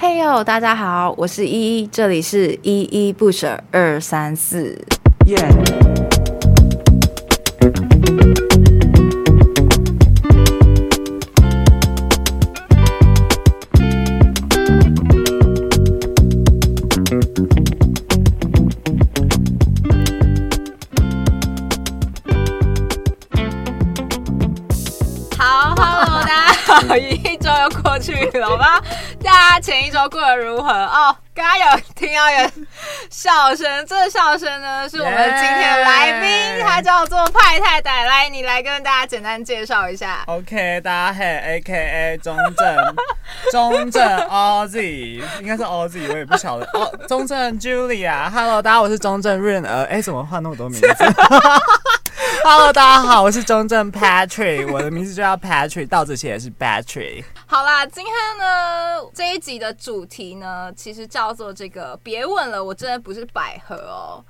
嘿呦，大家好，我是依依，这里是依依不舍二三四。耶周过得如何？哦，刚刚有听到有笑声，这个笑声呢是我们今天的来宾，他叫做派太太。来，你来跟大家简单介绍一下。OK，大家好，AKA 中正，中正 Ozzy，应该是 OZ，我也不晓得。哦，中正 Julia，Hello，大家，我是中正润儿。哎，怎么换那么多名字？Hello，大家好，我是中正 Patrick，我的名字就叫 Patrick，倒着写也是 Patrick。好啦，今天呢这一集的主题呢，其实叫做这个，别问了，我真的不是百合哦.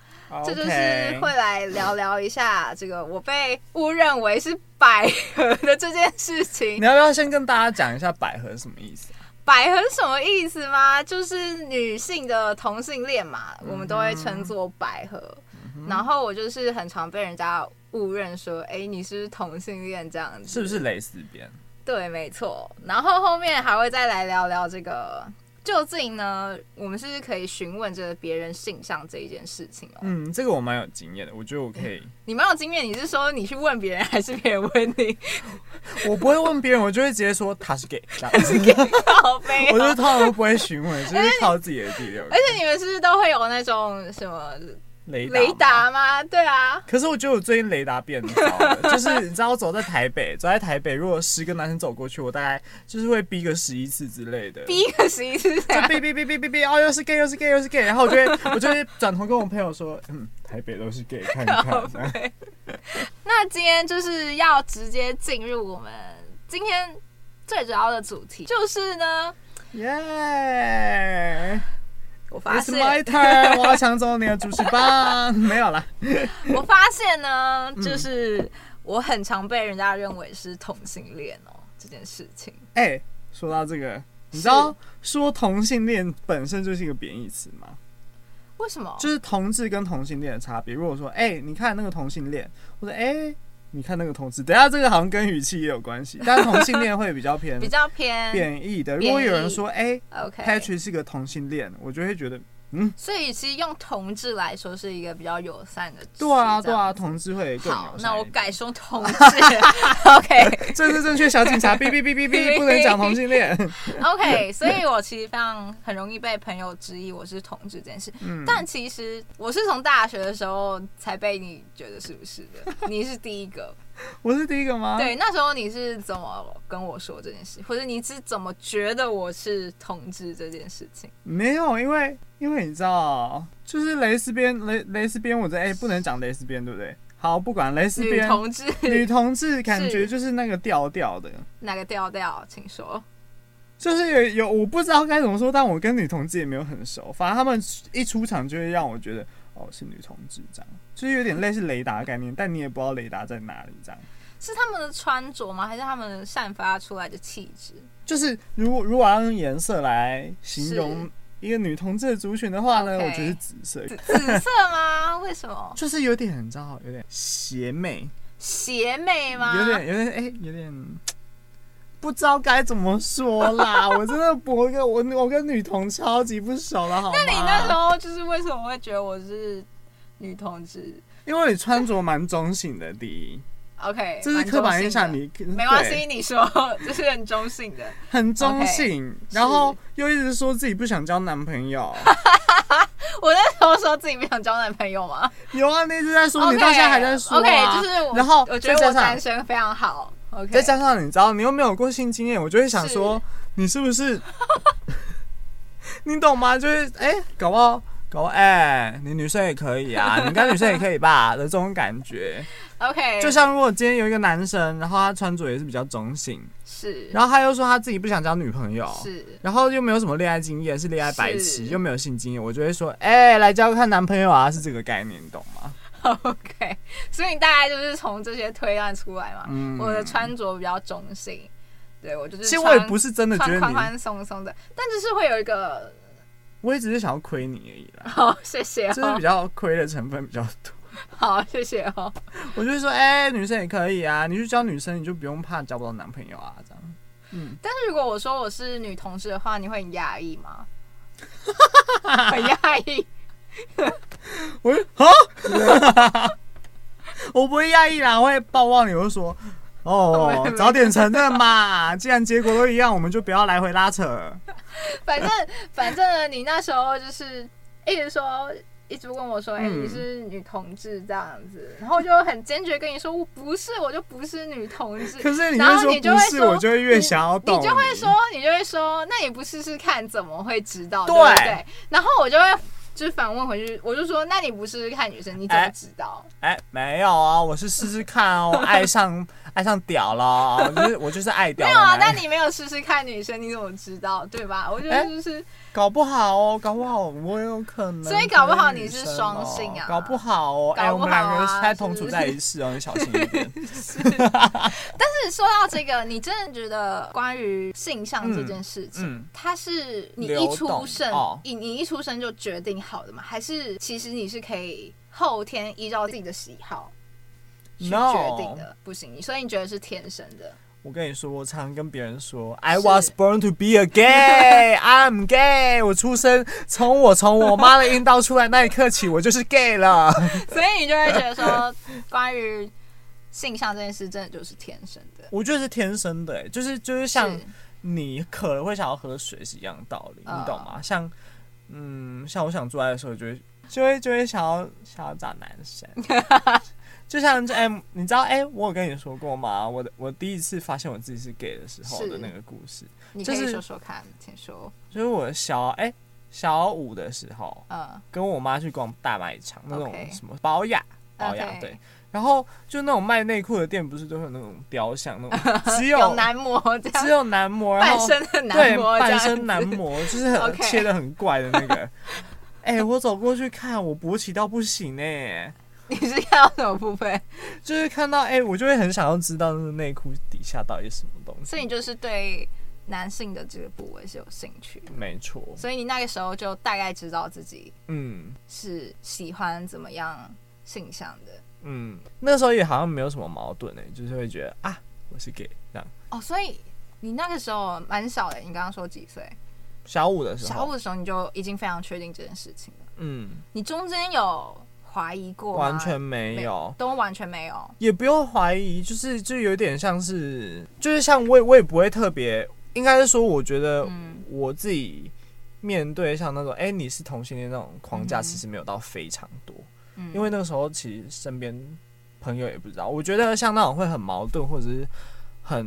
这就是会来聊聊一下这个我被误认为是百合的这件事情。你要不要先跟大家讲一下百合什么意思？百合是什么意思吗？就是女性的同性恋嘛，我们都会称作百合。嗯、然后我就是很常被人家误认说，哎，你是不是同性恋这样子？是不是蕾丝边？对，没错。然后后面还会再来聊聊这个，究竟呢，我们是不是可以询问这个别人性向这一件事情哦？嗯，这个我蛮有经验的，我觉得我可以。你蛮有经验，你是说你去问别人，还是别人问你？我不会问别人，我就会直接说他是 gay，他是 gay，好悲。我就通常都不会询问，就是靠自己的第六感。而且你们是不是都会有那种什么？雷雷达吗？对啊。可是我觉得我最近雷达变糟了，就是你知道，我走在台北，走在台北，如果十个男生走过去，我大概就是会逼个十一次之类的。逼个十一次，就逼逼逼逼逼逼，哦，又是 gay，又是 gay，又是 gay，然后我就会，我就会转头跟我朋友说，嗯，台北都是 gay，看一看。那今天就是要直接进入我们今天最主要的主题，就是呢，耶。我发现 It's my turn，我要抢走你的主持棒，没有啦。我发现呢，就是我很常被人家认为是同性恋哦，这件事情。哎、欸，说到这个，你知道说同性恋本身就是一个贬义词吗？为什么？就是同志跟同性恋的差别。如果说，哎、欸，你看那个同性恋，或者哎。欸你看那个同志，等下这个好像跟语气也有关系，但是同性恋会比较偏 比较偏贬义的。如果有人说，哎、Patrick 是个同性恋，我就会觉得。嗯，所以其实用同志来说是一个比较友善的。对啊，对啊，同志会更。好，那我改说同志。OK，这是正确，小警察，哔哔哔哔哔，不能讲同性恋。OK，所以我其实非常很容易被朋友质疑我是同志这件事。嗯，但其实我是从大学的时候才被你觉得是不是的？你是第一个。我是第一个吗？对，那时候你是怎么跟我说这件事，或者你是怎么觉得我是同志这件事情？没有，因为因为你知道，就是蕾丝边蕾蕾丝边，我在哎、欸，不能讲蕾丝边，对不对？好，不管蕾丝边，女同志，女同志 感觉就是那个调调的，哪个调调？请说。就是有有，我不知道该怎么说，但我跟女同志也没有很熟，反正他们一出场就会让我觉得。哦，是女同志这样，就是有点类似雷达概念，但你也不知道雷达在哪里这样。是他们的穿着吗？还是他们散发出来的气质？就是如果如果要用颜色来形容一个女同志的族群的话呢，我觉得是紫色。紫色吗？为什么？就是有点你知道，有点邪魅。邪魅吗？有点有点哎、欸，有点不知道该怎么说啦。我真的我跟我我跟女同超级不熟了，好吗？那你那时候就是为什么会觉得我是女同志？因为你穿着蛮中性的，第一。OK，这是刻板印象，你没关系，你说 这是很中性的，很中性，然后又一直说自己不想交男朋友。我那时候说自己不想交男朋友吗？有啊，那一直在说，你到现在还在说。OK，就是我，然后我觉得我单身非常好。OK，再加上你知道，你又没有过性经验，我就会想说，你是不是？你懂吗？就是哎，搞不好，搞不好，哎，你女生也可以啊，你跟女生也可以吧的这种感觉。OK，就像如果今天有一个男生，然后他穿着也是比较中性，是，然后他又说他自己不想交女朋友，是，然后又没有什么恋爱经验，是恋爱白痴，又没有性经验，我就会说，哎、欸，来交个看男朋友啊，是这个概念，你懂吗 OK，所以你大概就是从这些推断出来嘛，嗯、我的穿着比较中性，对我就是，其实我也不是真的觉得宽宽松松的，但就是会有一个，我也只是想要亏你而已啦。好，谢谢、哦。就是比较亏的成分比较多。好，谢谢哦。我就是说，哎、欸，女生也可以啊，你去交女生，你就不用怕交不到男朋友啊，这样。嗯。但是如果我说我是女同事的话，你会很压抑吗？很讶异。我啊，我不会压抑啦，我会抱抱你，我就说，哦，早点承认嘛，既然结果都一样，我们就不要来回拉扯。反正反正你那时候就是一直说，一直问我说，哎、欸，你是女同志这样子，然后我就很坚决跟你说，我不是，我就不是女同志。可是你然后你就会说，我就会越想要懂你，你就会说，你就会说，那你不试试看怎么会知道？对不对？然后我就会。就是反问回去，我就说，那你不试试看女生，你怎么知道？哎、欸欸，没有啊，我是试试看哦，爱上爱上屌了，就是我就是爱屌。没有啊，那你没有试试看女生，你怎么知道？对吧？我觉得就是。欸搞不好哦，搞不好我有可能，所以搞不好你是双性啊？搞不好哦，哎、啊欸，我们两个现在同处在一室哦，你小心一点。是，但是说到这个，你真的觉得关于性向这件事情，嗯嗯、它是你一出生，哦、你你一出生就决定好的吗？还是其实你是可以后天依照自己的喜好去决定的？No. 不行，所以你觉得是天生的？我跟你说，我常常跟别人说，I was born to be a gay，I'm gay。我出生从我从我妈的阴道出来那一刻起，我就是 gay 了。所以你就会觉得说，关于性向这件事，真的就是天生的。我觉得是天生的、欸，就是就是像你渴了会想要喝水是一样的道理，你懂吗？像嗯，像我想做爱的时候，就会就会就会想要想要找男生。就像这哎、欸，你知道哎、欸，我有跟你说过吗？我的我第一次发现我自己是 gay 的时候的那个故事，你可以说说看，请说。就是我小哎、欸、小五的时候，嗯，跟我妈去逛大卖场，那种什么保雅保雅对，然后就那种卖内裤的店，不是都有那种雕像那种，只有，有男模这样，只有男模，半身的男模，对，半身男模，就是很切的很怪的那个。哎、欸，我走过去看，我勃起到不行哎、欸。你是看到什么部分？就是看到哎、欸，我就会很想要知道那个内裤底下到底是什么东西。所以你就是对男性的这个部位是有兴趣？没错。所以你那个时候就大概知道自己嗯是喜欢怎么样性向的。嗯，那时候也好像没有什么矛盾哎、欸，就是会觉得啊，我是 gay 这样。哦，所以你那个时候蛮小的、欸，你刚刚说几岁？小五的时候。小五的时候你就已经非常确定这件事情了。嗯。你中间有？怀疑过？完全没有，都完全没有，也不用怀疑，就是就有点像是，就是像我也我也不会特别，应该是说，我觉得我自己面对像那种哎、欸，你是同性恋那种框架，其实没有到非常多，嗯，因为那个时候其实身边朋友也不知道，我觉得像那种会很矛盾或者是很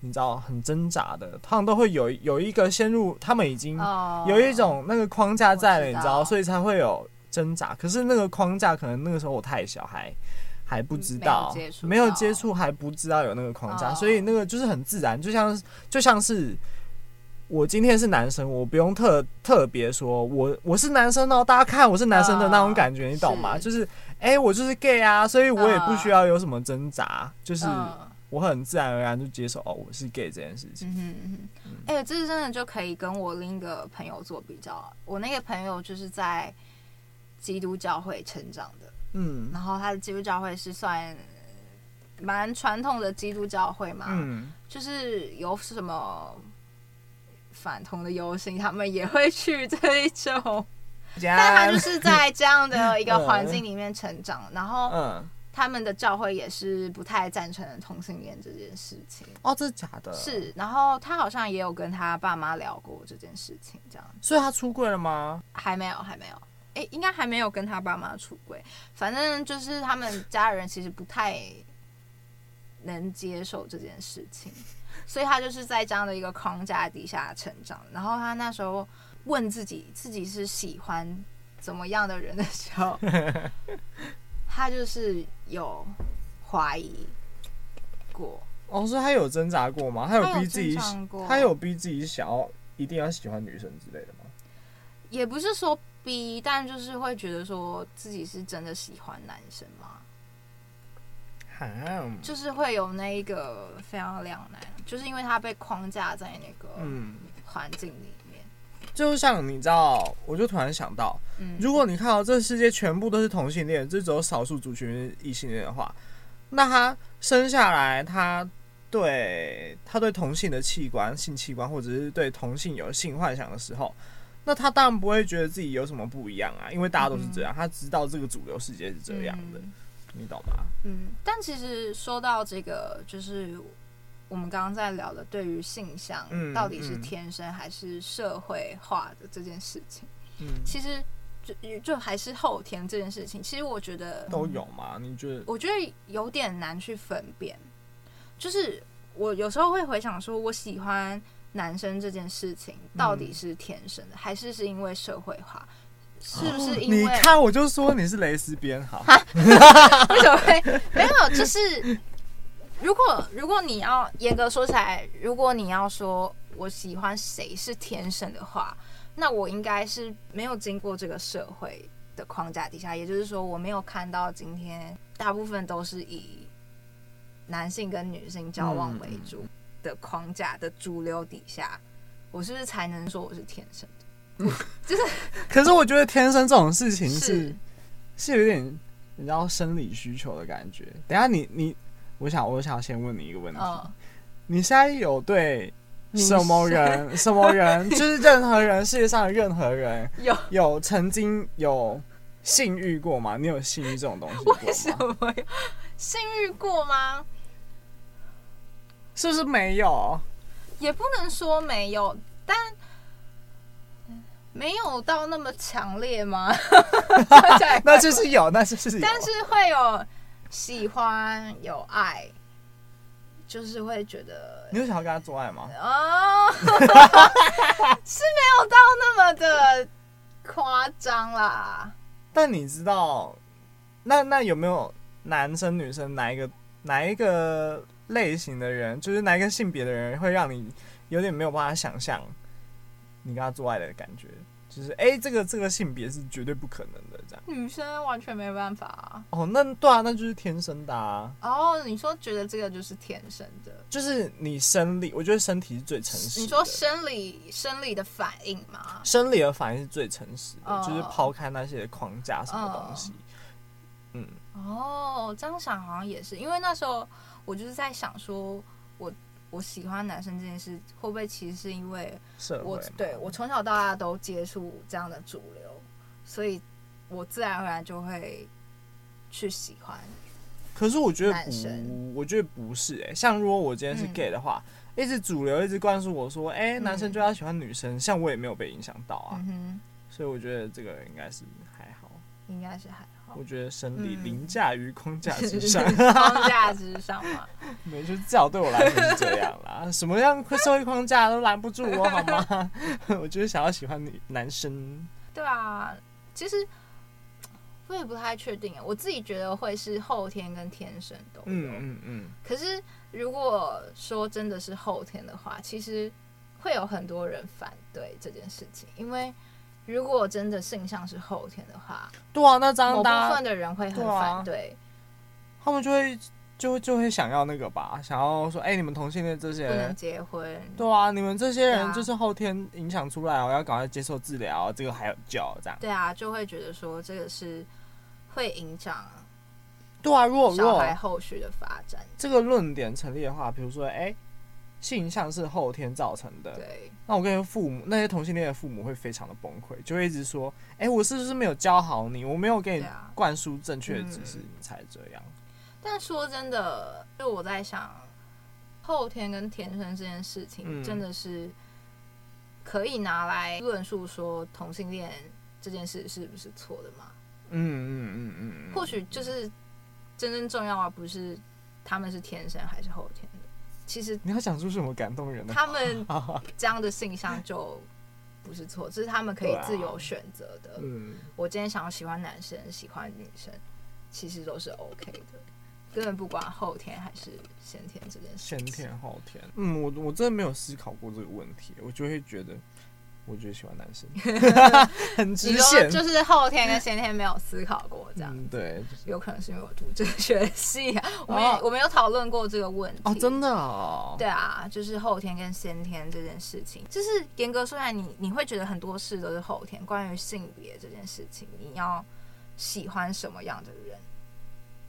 你知道很挣扎的，他们都会有有一个陷入，他们已经有一种那个框架在了，你知道，所以才会有。挣扎，可是那个框架可能那个时候我太小，还还不知道，没有接触还不知道有那个框架，所以那个就是很自然，就像就像是我今天是男生，我不用特特别说我我是男生哦，大家看我是男生的那种感觉，你懂吗？就是哎、欸，我就是 gay 啊，所以我也不需要有什么挣扎，就是我很自然而然就接受哦，我是 gay 这件事情。嗯嗯嗯，哎，这真的就可以跟我另一个朋友做比较，我那个朋友就是在。基督教会成长的，嗯，然后他的基督教会是算蛮传统的基督教会嘛，嗯，就是有什么反同的游行，他们也会去这一种，但他就是在这样的一个环境里面成长，然后他们的教会也是不太赞成同性恋这件事情。哦，这是假的？是，然后他好像也有跟他爸妈聊过这件事情，这样。所以他出柜了吗？还没有，还没有。哎、欸，应该还没有跟他爸妈出轨，反正就是他们家人其实不太能接受这件事情，所以他就是在这样的一个框架底下成长。然后他那时候问自己，自己是喜欢怎么样的人的时候，他就是有怀疑过。哦，所以他有挣扎过吗？他有逼自己，他有，他有逼自己想要一定要喜欢女生之类的吗？也不是说。但就是会觉得说自己是真的喜欢男生吗？嗯、就是会有那一个非常两难，就是因为他被框架在那个环境里面。就像你知道，我就突然想到，嗯、如果你看到这世界全部都是同性恋，就只有少数族群异性恋的话，那他生下来，他对他对同性的器官、性器官，或者是对同性有性幻想的时候，那他当然不会觉得自己有什么不一样啊，因为大家都是这样，嗯、他知道这个主流世界是这样的。嗯你懂吗？嗯，但其实说到这个，就是我们刚刚在聊的，对于性向到底是天生还是社会化的这件事情，嗯，其实就就还是后天这件事情，其实我觉得都有嘛。你觉得？我觉得有点难去分辨。就是我有时候会回想说，我喜欢男生这件事情，到底是天生的，还是是因为社会化？是不是因为、哦、你看我就说你是蕾丝边好？为什么会没有？就是如果如果你要严格说起来，如果你要说我喜欢谁是天生的话，那我应该是没有经过这个社会的框架底下，也就是说我没有看到今天大部分都是以男性跟女性交往为主的框架的主流底下，我是不是才能说我是天生的？就是，可是我觉得天生这种事情是是，是有点你知道生理需求的感觉。等下你你，我想我想先问你一个问题：哦、你现在有对什么人什么人，就是 任何人世界上的任何人有有曾经有性欲过吗？你有性欲这种东西过吗？为什么性欲过吗？是不是没有？也不能说没有，但。没有到那么强烈吗？那就是有，那就是有。但是会有喜欢有爱，就是会觉得。你有想要跟他做爱吗？哦，是没有到那么的夸张啦。但你知道，那那有没有男生女生哪一个哪一个类型的人，就是哪一个性别的人，会让你有点没有办法想象？你跟他做爱的感觉，就是哎、欸，这个这个性别是绝对不可能的，这样。女生完全没办法啊。哦，那对啊，那就是天生的啊。哦，你说觉得这个就是天生的，就是你生理，我觉得身体是最诚实。你说生理生理的反应吗？生理的反应是最诚实的，哦、就是抛开那些框架什么东西。哦、嗯。哦，这样想好像也是，因为那时候我就是在想说，我。我喜欢男生这件事，会不会其实是因为我对我从小到大都接触这样的主流，所以我自然而然就会去喜欢。可是我觉得不，我觉得不是哎、欸。像如果我今天是 gay 的话，嗯、一直主流一直灌输我说，哎、欸，男生就要喜欢女生，嗯、像我也没有被影响到啊。嗯、所以我觉得这个应该是还好，应该是还好。我觉得生理凌驾于框架之上，框架之上嘛，没就至少对我来说是这样啦。什么样社会框架都拦不住我，好吗？我就是想要喜欢女男生。对啊，其实我也不太确定，我自己觉得会是后天跟天生都有。嗯嗯嗯。可是如果说真的是后天的话，其实会有很多人反对这件事情，因为。如果真的性向是后天的话，对啊，那这样大部分的人会很反对，他们就会就就会想要那个吧，想要说，哎、欸，你们同性恋这些人不能结婚，对啊，你们这些人就是后天影响出来，我要赶快接受治疗，这个还有救这样，对啊，就会觉得说这个是会影响，对啊，如果小孩后续的发展，这个论点成立的话，比如说，哎、欸。性向是后天造成的，对。那我跟父母那些同性恋的父母会非常的崩溃，就会一直说：“哎、欸，我是不是没有教好你？我没有给你灌输正确的知识，你才这样。嗯”但说真的，就我在想，后天跟天生这件事情，真的是可以拿来论述说同性恋这件事是不是错的吗？嗯嗯嗯嗯或许就是真正重要而不是他们是天生还是后天的。其实你要讲出什么感动人的？他们这样的性向就不是错，这是他们可以自由选择的。啊、嗯，我今天想要喜欢男生，喜欢女生，其实都是 OK 的，根本不管后天还是先天这件事。先天后天，嗯，我我真的没有思考过这个问题，我就会觉得我就喜欢男生，很直线，就是后天跟先天没有思考过这样、嗯。对，有可能是因为我读哲学系、啊，我们、哦、我们有讨论过这个问题。哦，真的哦。对啊，就是后天跟先天这件事情，就是严格说来，你你会觉得很多事都是后天。关于性别这件事情，你要喜欢什么样的人？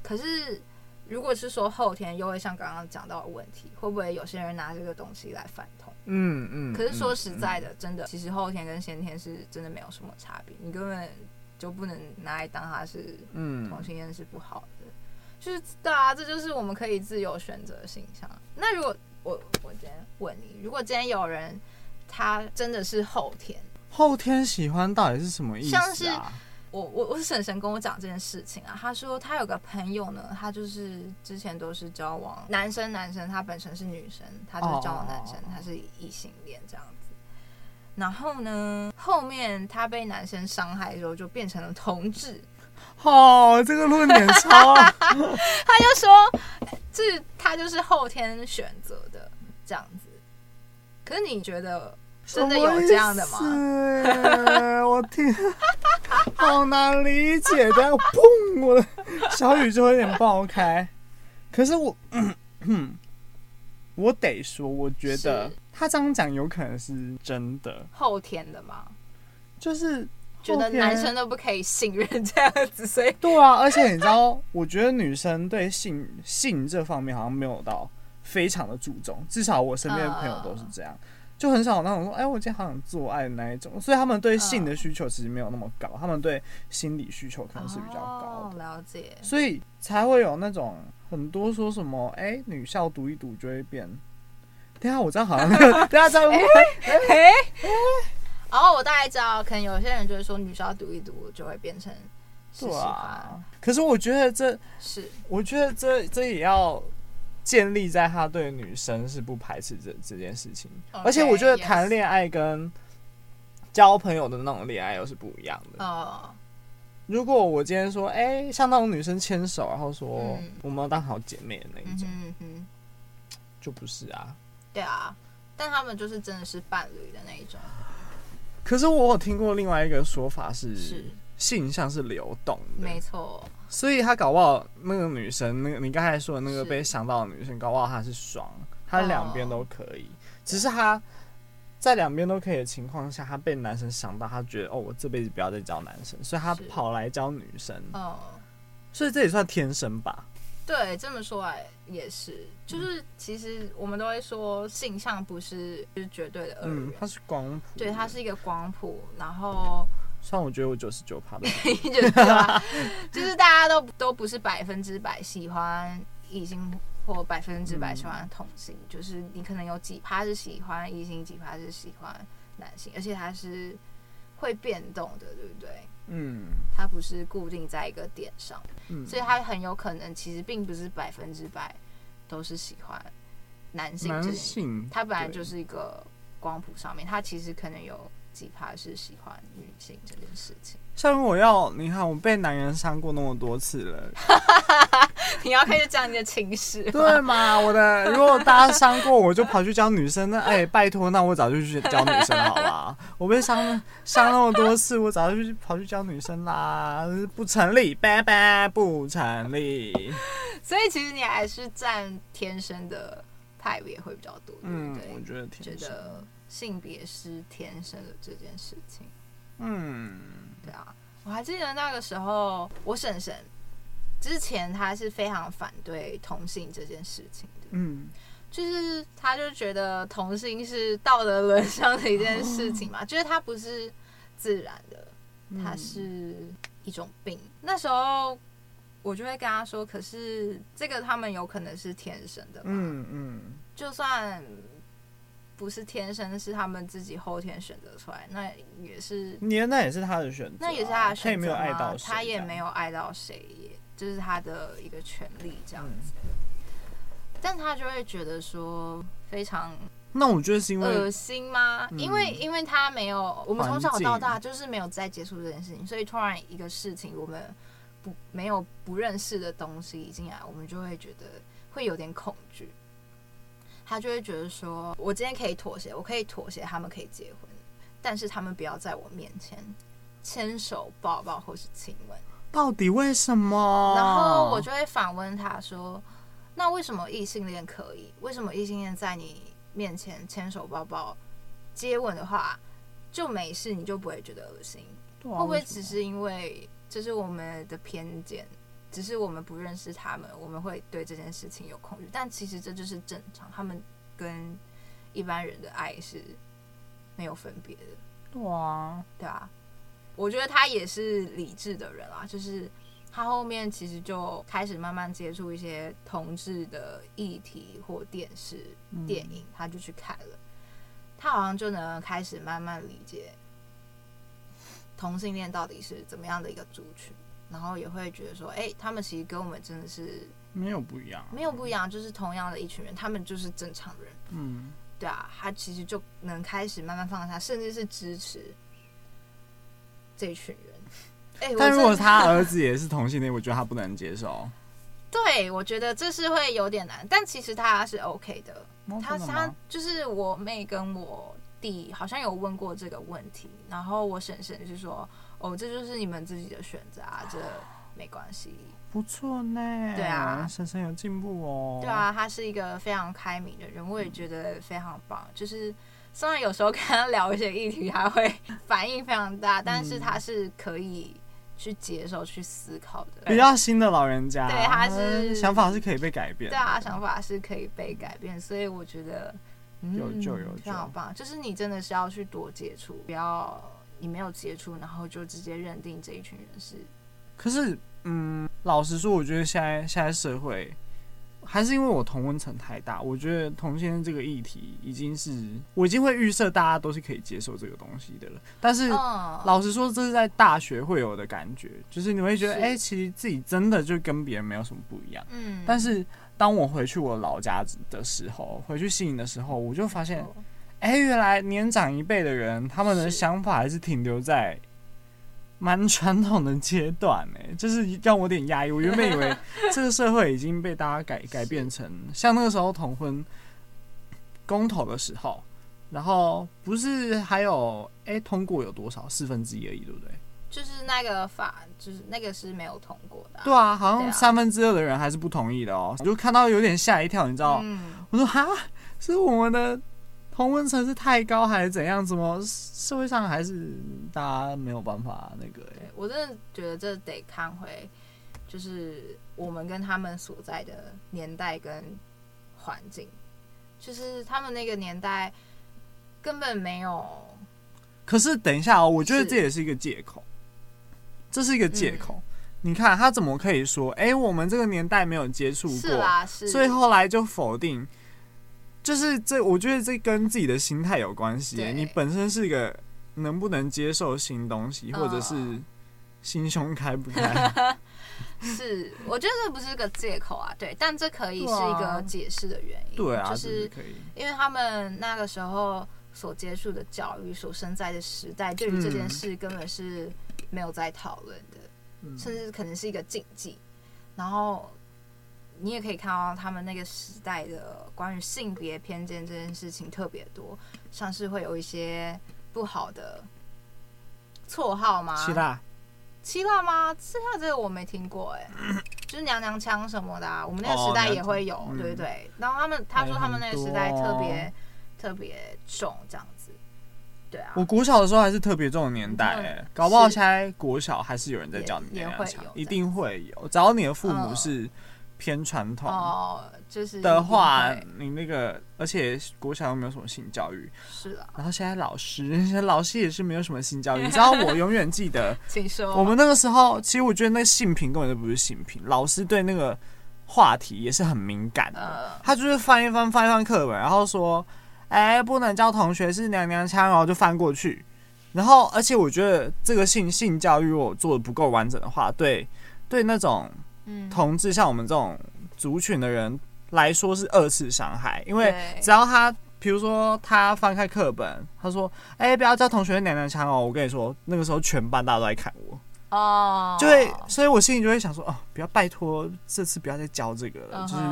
可是。如果是说后天，又会像刚刚讲到的问题，会不会有些人拿这个东西来反同？嗯嗯。可是说实在的，嗯、真的，其实后天跟先天是真的没有什么差别，你根本就不能拿来当他是嗯同性恋是不好的。嗯、就是对啊，这就是我们可以自由选择的形象。那如果我我今天问你，如果今天有人他真的是后天，后天喜欢到底是什么意思啊？像是我我我是婶婶跟我讲这件事情啊，她说她有个朋友呢，她就是之前都是交往男生男生，他本身是女生，她就是交往男生，他是异性恋这样子。然后呢，后面她被男生伤害的时候，就变成了同志。哦，这个论点超，他就说这他就是后天选择的这样子。可是你觉得？真的有这样的吗？我听，好难理解的，砰！我的小宇宙有点爆开。可是我，嗯，我得说，我觉得他这样讲有可能是真的。后天的吗？就是觉得男生都不可以信任这样子，所以对啊。而且你知道，我觉得女生对性性这方面好像没有到非常的注重，至少我身边的朋友都是这样。就很少那种说，哎，我今天好想做爱的那一种，所以他们对性的需求其实没有那么高，他们对心理需求可能是比较高的。哦，了解。所以才会有那种很多说什么，哎，女校读一读就会变。等下我这样好像那个，等下再问。哎，然后我大概知道，可能有些人就是说女校读一读就会变成是。啊，可是我觉得这是，我觉得这这也要。建立在他对女生是不排斥这这件事情，okay, 而且我觉得谈恋爱跟交朋友的那种恋爱又是不一样的。哦，如果我今天说，哎、欸，像那种女生牵手，然后说我们要当好姐妹的那一种，嗯哼，就不是啊。对啊，但他们就是真的是伴侣的那一种。可是我有听过另外一个说法是，是性向是流动的，没错。所以他搞不好那个女生，那个你刚才说的那个被伤到的女生，搞不好她是双，她两边都可以，只是她在两边都可以的情况下，她被男生想到，她觉得哦，我这辈子不要再交男生，所以她跑来交女生。哦，所以这也算天生吧？对，这么说来也是，就是其实我们都会说性向不是就是绝对的二元，嗯，它是光谱，对，它是一个光谱，然后。虽然我觉得我九十九趴的，就是大家都都不是百分之百喜欢异性或百分之百喜欢同性，嗯，就是你可能有几趴是喜欢异性，几趴是喜欢男性，而且它是会变动的，对不对？嗯，它不是固定在一个点上，嗯，所以它很有可能其实并不是百分之百都是喜欢男性，男性，它本来就是一个光谱上面，它其实可能有。奇葩是喜欢女性这件事情，像我要你看，我被男人伤过那么多次了，你要开始讲你的情史，对嘛？我的，如果大家伤过，我就跑去教女生，那哎、欸，拜托，那我早就去教女生了，好吧？我被伤伤那么多次，我早就去跑去教女生啦，不成立，拜拜，不成立。所以其实你还是占天生的派别会比较多，嗯，对，我觉得。性别是天生的这件事情，嗯，对啊，我还记得那个时候，我婶婶之前她是非常反对同性这件事情的，嗯，就是她就觉得同性是道德沦丧的一件事情嘛，就是它不是自然的，它是一种病。嗯。那时候我就会跟他说，可是这个他们有可能是天生的，嗯嗯，就算。不是天生，是他们自己后天选择出来，那也是你，那也是他的选择，那也是他的选择。他也没有爱到谁，他也没有爱到谁，也就是他的一个权利这样子。嗯、但他就会觉得说非常，那我觉得是因为恶心吗？因为因为他没有，我们从小到大就是没有再接触这件事情，所以突然一个事情，我们不没有不认识的东西一进来，我们就会觉得会有点恐惧。他就会觉得说，我今天可以妥协，我可以妥协，他们可以结婚，但是他们不要在我面前牵手、抱抱或是亲吻。到底为什么？然后我就会反问他说：“那为什么异性恋可以？为什么异性恋在你面前牵手、抱抱、接吻的话就没事，你就不会觉得恶心？会不会只是因为这是我们的偏见？只是我们不认识他们，我们会对这件事情有恐惧？但其实这就是正常，他们跟一般人的爱是没有分别的。哇，对啊。”我觉得他也是理智的人啊，就是他后面其实就开始慢慢接触一些同志的议题或电视、电影，他就去看了，他好像就能开始慢慢理解同性恋到底是怎么样的一个族群，然后也会觉得说，哎，他们其实跟我们真的是没有不一样，没有不一样，就是同样的一群人，他们就是正常人。嗯，对啊，他其实就能开始慢慢放下，甚至是支持。这一群人，欸、但如果他儿子也是同性恋，我觉得他不能接受。对，我觉得这是会有点难，但其实他是 OK 的。哦、他他就是我妹跟我弟好像有问过这个问题，然后我婶婶就说：“哦，这就是你们自己的选择啊，这没关系。”不错呢，对啊，婶婶有进步哦。对啊，他是一个非常开明的人，我也觉得非常棒，就是。虽然有时候跟他聊一些议题，他会 反应非常大，但是他是可以去接受、去思考的。比较新的老人家，对，他是想法是可以被改变。对啊，想法是可以被改变，所以我觉得、嗯、有就有，挺好棒。就是你真的是要去多接触，不要你没有接触，然后就直接认定这一群人是。可是，嗯，老实说，我觉得现在现在社会。还是因为我同温层太大，我觉得同性恋这个议题已经是我已经会预设大家都是可以接受这个东西的了。但是老实说，这是在大学会有的感觉，就是你会觉得，哎、欸，其实自己真的就跟别人没有什么不一样。嗯。但是当我回去我老家的时候，回去新营的时候，我就发现，哎、欸，原来年长一辈的人，他们的想法还是停留在。蛮传统的阶段呢，就是让我有点压抑。我原本以为这个社会已经被大家改改变成像那个时候同婚公投的时候，然后不是还有哎、欸、通过有多少四分之一而已，对不对？就是那个法，就是那个是没有通过的、啊。对啊，好像三分之二的人还是不同意的哦。我就看到有点吓一跳，你知道？嗯、我说哈，是我们的。同温层是太高还是怎样？怎么社会上还是大家没有办法那个、欸？对，我真的觉得这得看回，就是我们跟他们所在的年代跟环境，就是他们那个年代根本没有。可是等一下哦，我觉得这也是一个借口，这是一个借口。嗯、你看他怎么可以说？哎、欸，我们这个年代没有接触过，是啊，是，所以后来就否定。就是这，我觉得这跟自己的心态有关系。你本身是一个能不能接受新东西，或者是心胸开不开？是，我觉得这不是个借口啊。对，但这可以是一个解释的原因。对啊，就是因为他们那个时候所接触的教育，所生在的时代，对于这件事根本是没有在讨论的，甚至可能是一个禁忌。然后。你也可以看到他们那个时代的关于性别偏见这件事情特别多，像是会有一些不好的绰号吗？七辣，七辣吗？七辣这个我没听过哎、欸，就是娘娘腔什么的啊，我们那个时代也会有，哦、对不对？然后他们他说他们那个时代特别特别重这样子，对啊。我国小的时候还是特别重的年代哎、欸，搞不好现在国小还是有人在教你娘娘腔，一定会有，只要你的父母是。嗯偏传统哦，就是的话，你那个，而且国小又没有什么性教育，是啊。然后现在老师，现在老师也是没有什么性教育。你知道，我永远记得，请说。我们那个时候，其实我觉得那性平根本就不是性平，老师对那个话题也是很敏感的。他就是翻一翻，翻一翻课本，然后说：“哎，不能叫同学是娘娘腔。”然后就翻过去。然后，而且我觉得这个性性教育如果做的不够完整的话，对对那种。同志像我们这种族群的人来说是二次伤害，因为只要他，比如说他翻开课本，他说：“哎、欸，不要叫同学娘娘腔哦。”我跟你说，那个时候全班大家都在看我哦，就会，所以我心里就会想说：“哦，不要拜托，这次不要再教这个了。”就是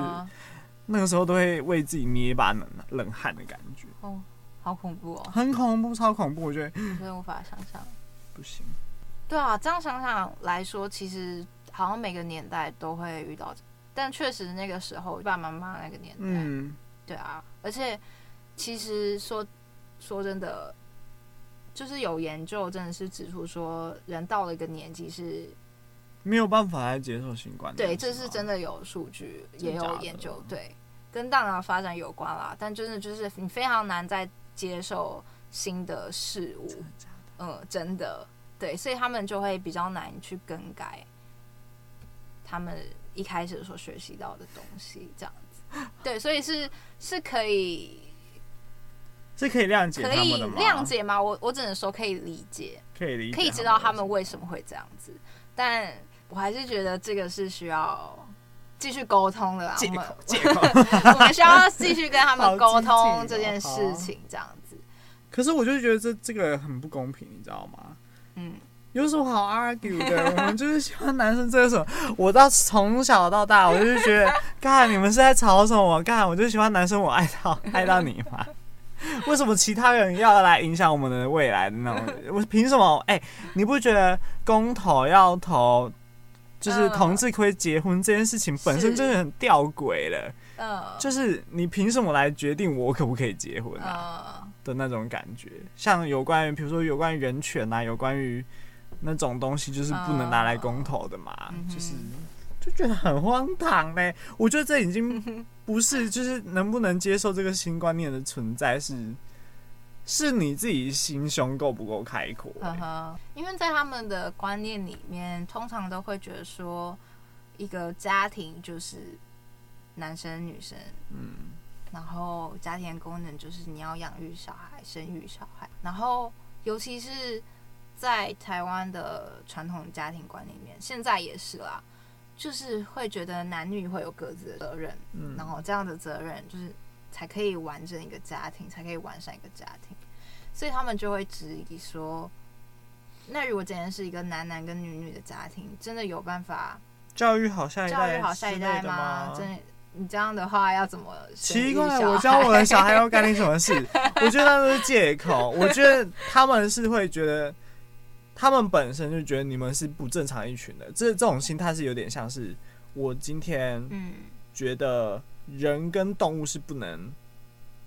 那个时候都会为自己捏一把冷冷汗的感觉。哦，好恐怖哦，很恐怖，超恐怖，我觉得真的无法想象，不行。对啊，这样想想来说，其实好像每个年代都会遇到，但确实那个时候爸爸妈妈那个年代，嗯，对啊，而且其实说说真的，就是有研究真的是指出说，人到了一个年纪是没有办法来接受新观念，对，这是真的有数据也有研究，对，跟大脑发展有关啦，但真的就是你非常难再接受新的事物？嗯，真的。对，所以他们就会比较难去更改他们一开始所学习到的东西，这样子。对，所以是是可以是可以谅解，可以谅解吗？我我只能说可以理解，可以理解，可以知道他们为什么会这样子。但我还是觉得这个是需要继续沟通的。啦。我们，我们需要继续跟他们沟通这件事情，这样子。可是我就觉得这这个很不公平，你知道吗？嗯，有什么好 argue 的？我们就是喜欢男生这个什么？我到从小到大，我就是觉得，干你们是在吵什么？干我就喜欢男生，我爱到爱到你吗？为什么其他人要来影响我们的未来的那种？我凭什么？哎、欸，你不觉得公投要投，就是同志可以结婚这件事情本身真的很吊诡了？嗯，就是你凭什么来决定我可不可以结婚啊？的那种感觉，像有关于，比如说有关于人权啊，有关于那种东西，就是不能拿来公投的嘛，哦、就是就觉得很荒唐嘞。我觉得这已经不是，就是能不能接受这个新观念的存在是，是是你自己心胸够不够开阔。因为在他们的观念里面，通常都会觉得说，一个家庭就是男生女生，嗯。然后家庭功能就是你要养育小孩、生育小孩，然后尤其是在台湾的传统家庭观里面，现在也是啦，就是会觉得男女会有各自的责任，嗯，然后这样的责任就是才可以完整一个家庭，才可以完善一个家庭，所以他们就会质疑说，那如果今天是一个男男跟女女的家庭，真的有办法教育好下一代，教育好下一代吗？真的。你这样的话要怎么？奇怪，我教我的小孩要干你什么事？我觉得那都是借口。我觉得他们是会觉得，他们本身就觉得你们是不正常一群的。这这种心态是有点像是我今天嗯觉得人跟动物是不能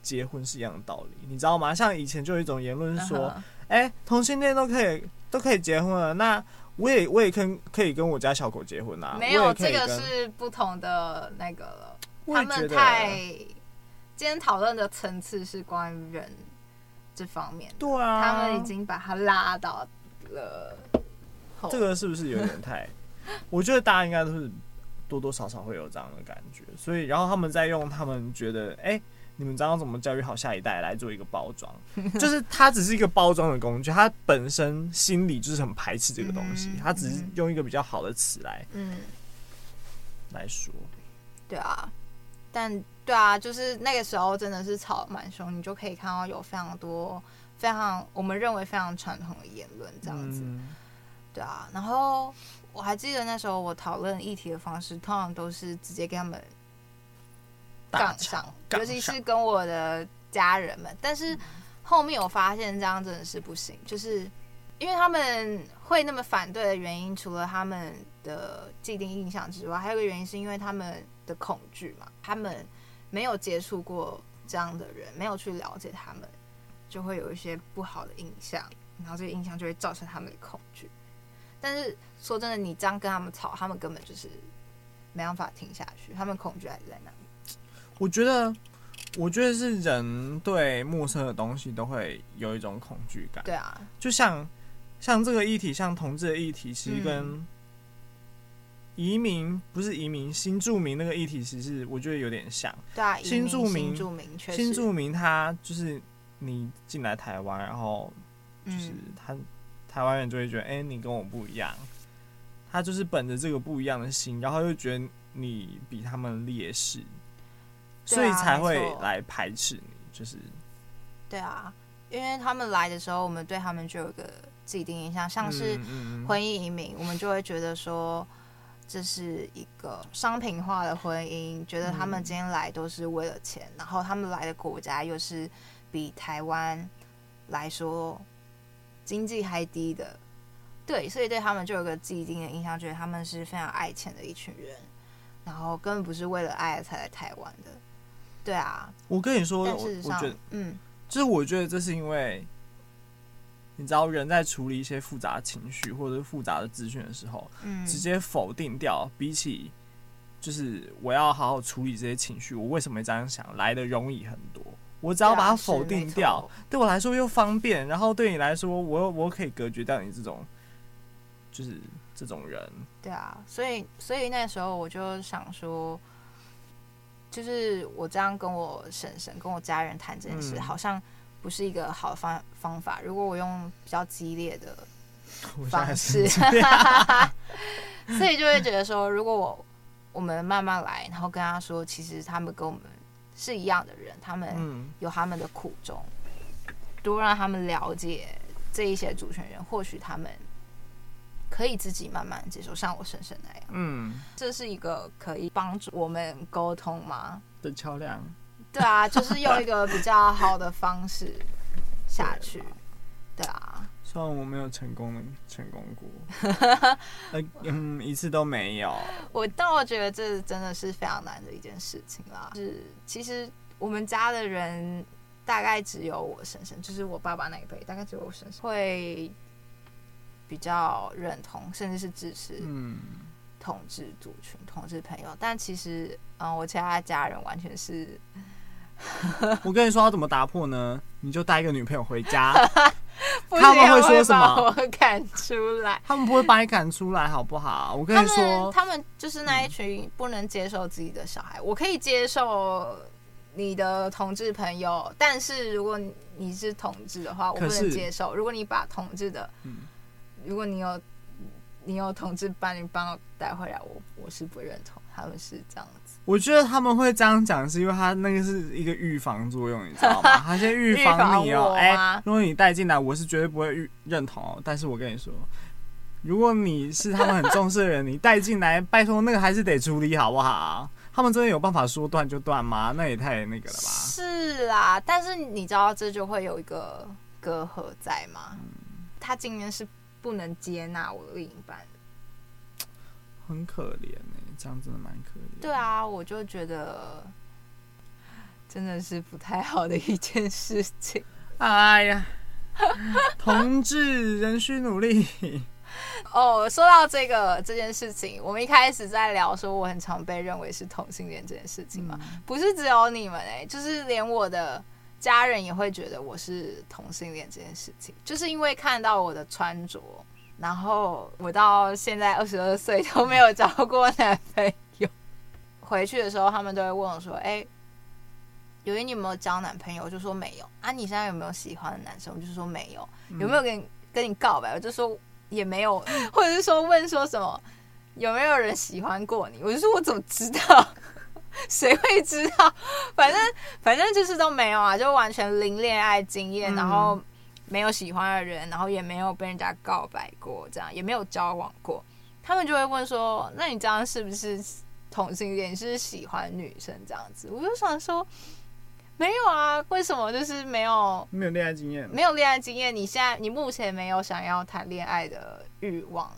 结婚是一样的道理，你知道吗？像以前就有一种言论说，哎，同性恋都可以都可以结婚了，那。我也我也跟可以跟我家小狗结婚啊！没有，这个是不同的那个了。他们太今天讨论的层次是关于人这方面，对啊，他们已经把它拉到了。这个是不是有点太？我觉得大家应该都是多多少少会有这样的感觉，所以然后他们在用他们觉得哎。欸你们知道怎么教育好下一代来做一个包装，就是它只是一个包装的工具，它本身心里就是很排斥这个东西，它只是用一个比较好的词来，嗯，来说，对啊，但对啊，就是那个时候真的是吵蛮凶，你就可以看到有非常多非常我们认为非常传统的言论这样子，对啊，然后我还记得那时候我讨论议题的方式，通常都是直接跟他们。杠上，尤其是跟我的家人们，但是后面我发现这样真的是不行，就是因为他们会那么反对的原因，除了他们的既定印象之外，还有一个原因是因为他们的恐惧嘛，他们没有接触过这样的人，没有去了解他们，就会有一些不好的印象，然后这个印象就会造成他们的恐惧。但是说真的，你这样跟他们吵，他们根本就是没办法听下去，他们恐惧还是在那里。我觉得，我觉得是人对陌生的东西都会有一种恐惧感。对啊，就像像这个议题，像同志的议题，其实跟移民不是移民，新住民那个议题，其实我觉得有点像。对啊，新住民，新住民，新住民，他就是你进来台湾，然后就是他台湾人就会觉得，哎，你跟我不一样。他就是本着这个不一样的心，然后又觉得你比他们劣势。所以才会来排斥你，就是，对啊，因为他们来的时候，我们对他们就有个既定印象，像是婚姻移民，我们就会觉得说这是一个商品化的婚姻，觉得他们今天来都是为了钱，然后他们来的国家又是比台湾来说经济还低的，对，所以对他们就有个既定的印象，觉得他们是非常爱钱的一群人，然后根本不是为了爱才来台湾的。对啊，我跟你说，我我觉得，嗯，就是我觉得这是因为，你知道人在处理一些复杂情绪或者是复杂的资讯的时候，嗯，直接否定掉，比起就是我要好好处理这些情绪，我为什么会这样想，来的容易很多。我只要把它否定掉，对我来说又方便，然后对你来说，我我可以隔绝掉你这种，就是这种人。对啊，所以所以那时候我就想说。就是我这样跟我婶婶、跟我家人谈这件事，好像不是一个好的方方法。如果我用比较激烈的 方式 所以就会觉得说，如果我我们慢慢来，然后跟他说，其实他们跟我们是一样的人，他们有他们的苦衷，多让他们了解这一些主权人，或许他们。可以自己慢慢接受，像我婶婶那样。嗯，这是一个可以帮助我们沟通吗？的桥梁。对啊，就是用一个比较好的方式下去。对啊。虽然我没有成功成功过，嗯，一次都没有。我但我觉得这真的是非常难的一件事情啦。是，其实我们家的人大概只有我婶婶，就是我爸爸那一辈，大概只有我婶婶会。比较认同，甚至是支持同志族群、嗯、同志朋友，但其实，嗯，我其他家人完全是。我跟你说，要怎么打破呢？你就带一个女朋友回家，他们会说什么？我赶出来，他们不会把你赶出来，好不好？我跟你说他，他们就是那一群不能接受自己的小孩。嗯、我可以接受你的同志朋友，但是如果你是同志的话，我不能接受。如果你把同志的，嗯如果你有你有同志伴侣帮我带回来，我我是不认同他们是这样子。我觉得他们会这样讲，是因为他那个是一个预防作用，你知道吗？他先预防你哦、喔。哎、欸，如果你带进来，我是绝对不会认同哦、喔。但是我跟你说，如果你是他们很重视的人，你带进来，拜托那个还是得处理好不好？他们真的有办法说断就断吗？那也太那个了吧？是啦，但是你知道这就会有一个隔阂在吗？嗯、他今年是。不能接纳我的另一半，很可怜呢、欸。这样真的蛮可怜。对啊，我就觉得真的是不太好的一件事情。哎呀，同志仍需努力。哦，说到这个这件事情，我们一开始在聊说我很常被认为是同性恋这件事情嘛，嗯、不是只有你们哎、欸，就是连我的。家人也会觉得我是同性恋这件事情，就是因为看到我的穿着，然后我到现在二十二岁 都没有交过男朋友。回去的时候，他们都会问我说：“哎，有一你有没有交男朋友？”我就说没有。啊，你现在有没有喜欢的男生？我就说没有。有没有跟你跟你告白？我就说也没有。或者是说问说什么有没有人喜欢过你？我就说我怎么知道？谁会知道？反正反正就是都没有啊，就完全零恋爱经验，然后没有喜欢的人，然后也没有被人家告白过，这样也没有交往过。他们就会问说：“那你这样是不是同性恋？是喜欢女生这样子？”我就想说：“没有啊，为什么？就是没有没有恋爱经验，没有恋爱经验。你现在你目前没有想要谈恋爱的欲望，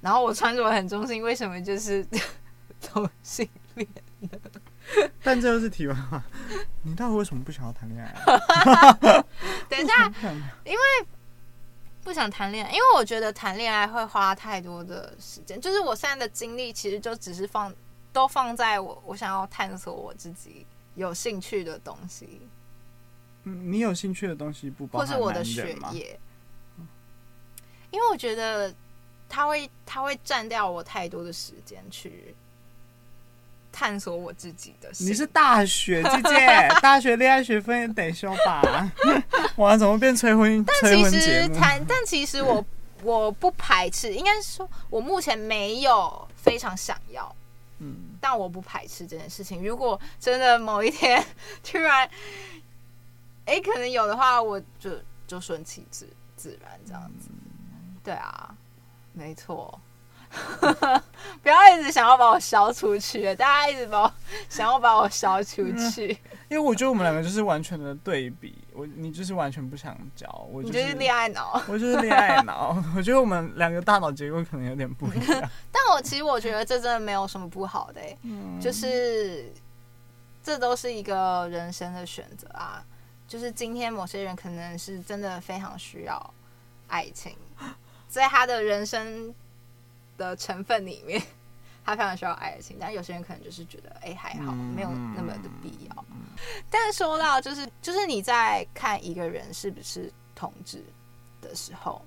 然后我穿着很中性，为什么就是 同性恋？”但这又是题外话，你到底为什么不想要谈恋爱？等一下，因为不想谈恋爱，因为我觉得谈恋爱会花太多的时间。就是我现在的精力其实就只是放，都放在我我想要探索我自己有兴趣的东西。嗯，你有兴趣的东西不包括，或是我的学业？因为我觉得他会他会占掉我太多的时间去。探索我自己的。你是大学姐姐，大学恋爱学分也得修吧？哇，怎么变催婚？但其实谈，但其实我我不排斥，应该是说我目前没有非常想要，嗯，但我不排斥这件事情。如果真的某一天突然，哎、欸，可能有的话，我就就顺其自自然这样子。嗯、对啊，没错。不要一直想要把我消出去，大家一直把我想要把我消出去。因为我觉得我们两个就是完全的对比，我你就是完全不想交，我就是恋爱脑，我就是恋爱脑。我觉得我们两个大脑结构可能有点不一样，但我其实我觉得这真的没有什么不好的、欸，嗯、就是这都是一个人生的选择啊。就是今天某些人可能是真的非常需要爱情，在他的人生的成分里面。他非常需要爱情，但有些人可能就是觉得，哎、欸，还好，没有那么的必要。但是说到就是就是你在看一个人是不是同志的时候，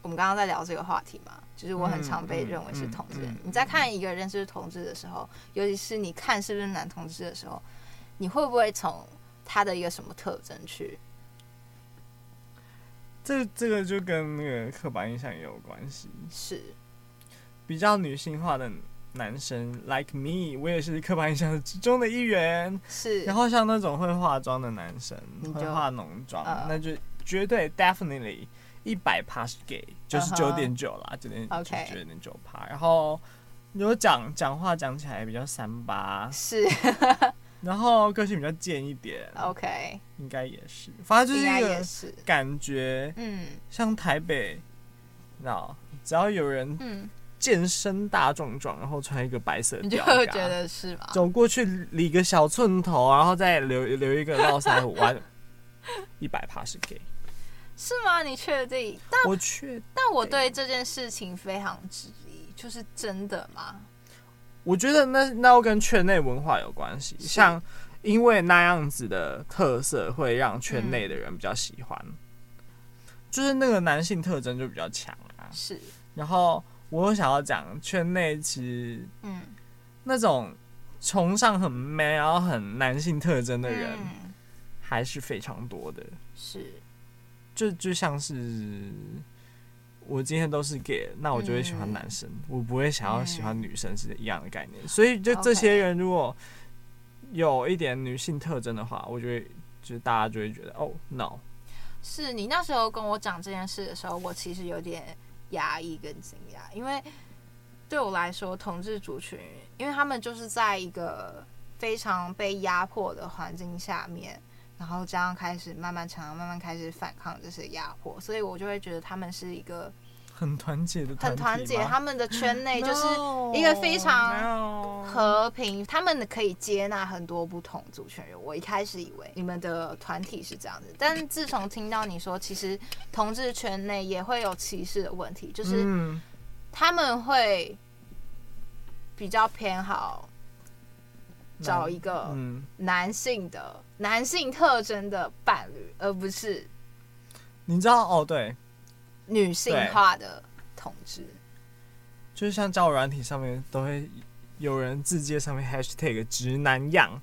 我们刚刚在聊这个话题嘛，就是我很常被认为是同志。你在看一个人是不是同志的时候，尤其是你看是不是男同志的时候，你会不会从他的一个什么特征去？这这个就跟那个刻板印象也有关系。是。比较女性化的男生，like me，我也是刻板印象之中的一员。是，然后像那种会化妆的男生，会化浓妆，呃、那就绝对 definitely 一百趴是 gay，九十九点九啦，九点九九点九趴。然后如果讲讲话讲起来比较三八，是，然后个性比较贱一点，OK，应该也是，反正就是一个感觉，嗯，像台北，那只要有人，嗯。健身大壮壮，然后穿一个白色你就觉得是吧？走过去理个小寸头，然后再留留一个络腮胡，完一百趴是 gay，是吗？你确定？但我确，但我对这件事情非常质疑，就是真的吗？我觉得那那要跟圈内文化有关系，像因为那样子的特色会让圈内的人比较喜欢，嗯、就是那个男性特征就比较强啊，是，然后。我想要讲，圈内其实，嗯，那种崇尚很 man 然后很男性特征的人，还是非常多的。是，就就像是我今天都是 gay，那我就会喜欢男生，我不会想要喜欢女生，是一样的概念。所以，就这些人如果有一点女性特征的话，我觉得就大家就会觉得，哦，no。是你那时候跟我讲这件事的时候，我其实有点。压抑跟惊讶，因为对我来说，同志族群，因为他们就是在一个非常被压迫的环境下面，然后这样开始慢慢成长，慢慢开始反抗这些压迫，所以我就会觉得他们是一个很团结的，很团结。他们的圈内 就是一个非常和平，No. 他们可以接纳很多不同族群人。我一开始以为你们的团体是这样子，但自从听到你说，其实同志圈内也会有歧视的问题，就是他们会比较偏好找一个男性的男性特征的伴侣，而不是你知道哦，对。女性化的同志，就是像交友软体上面都会有人自介上面 hashtag 直男样，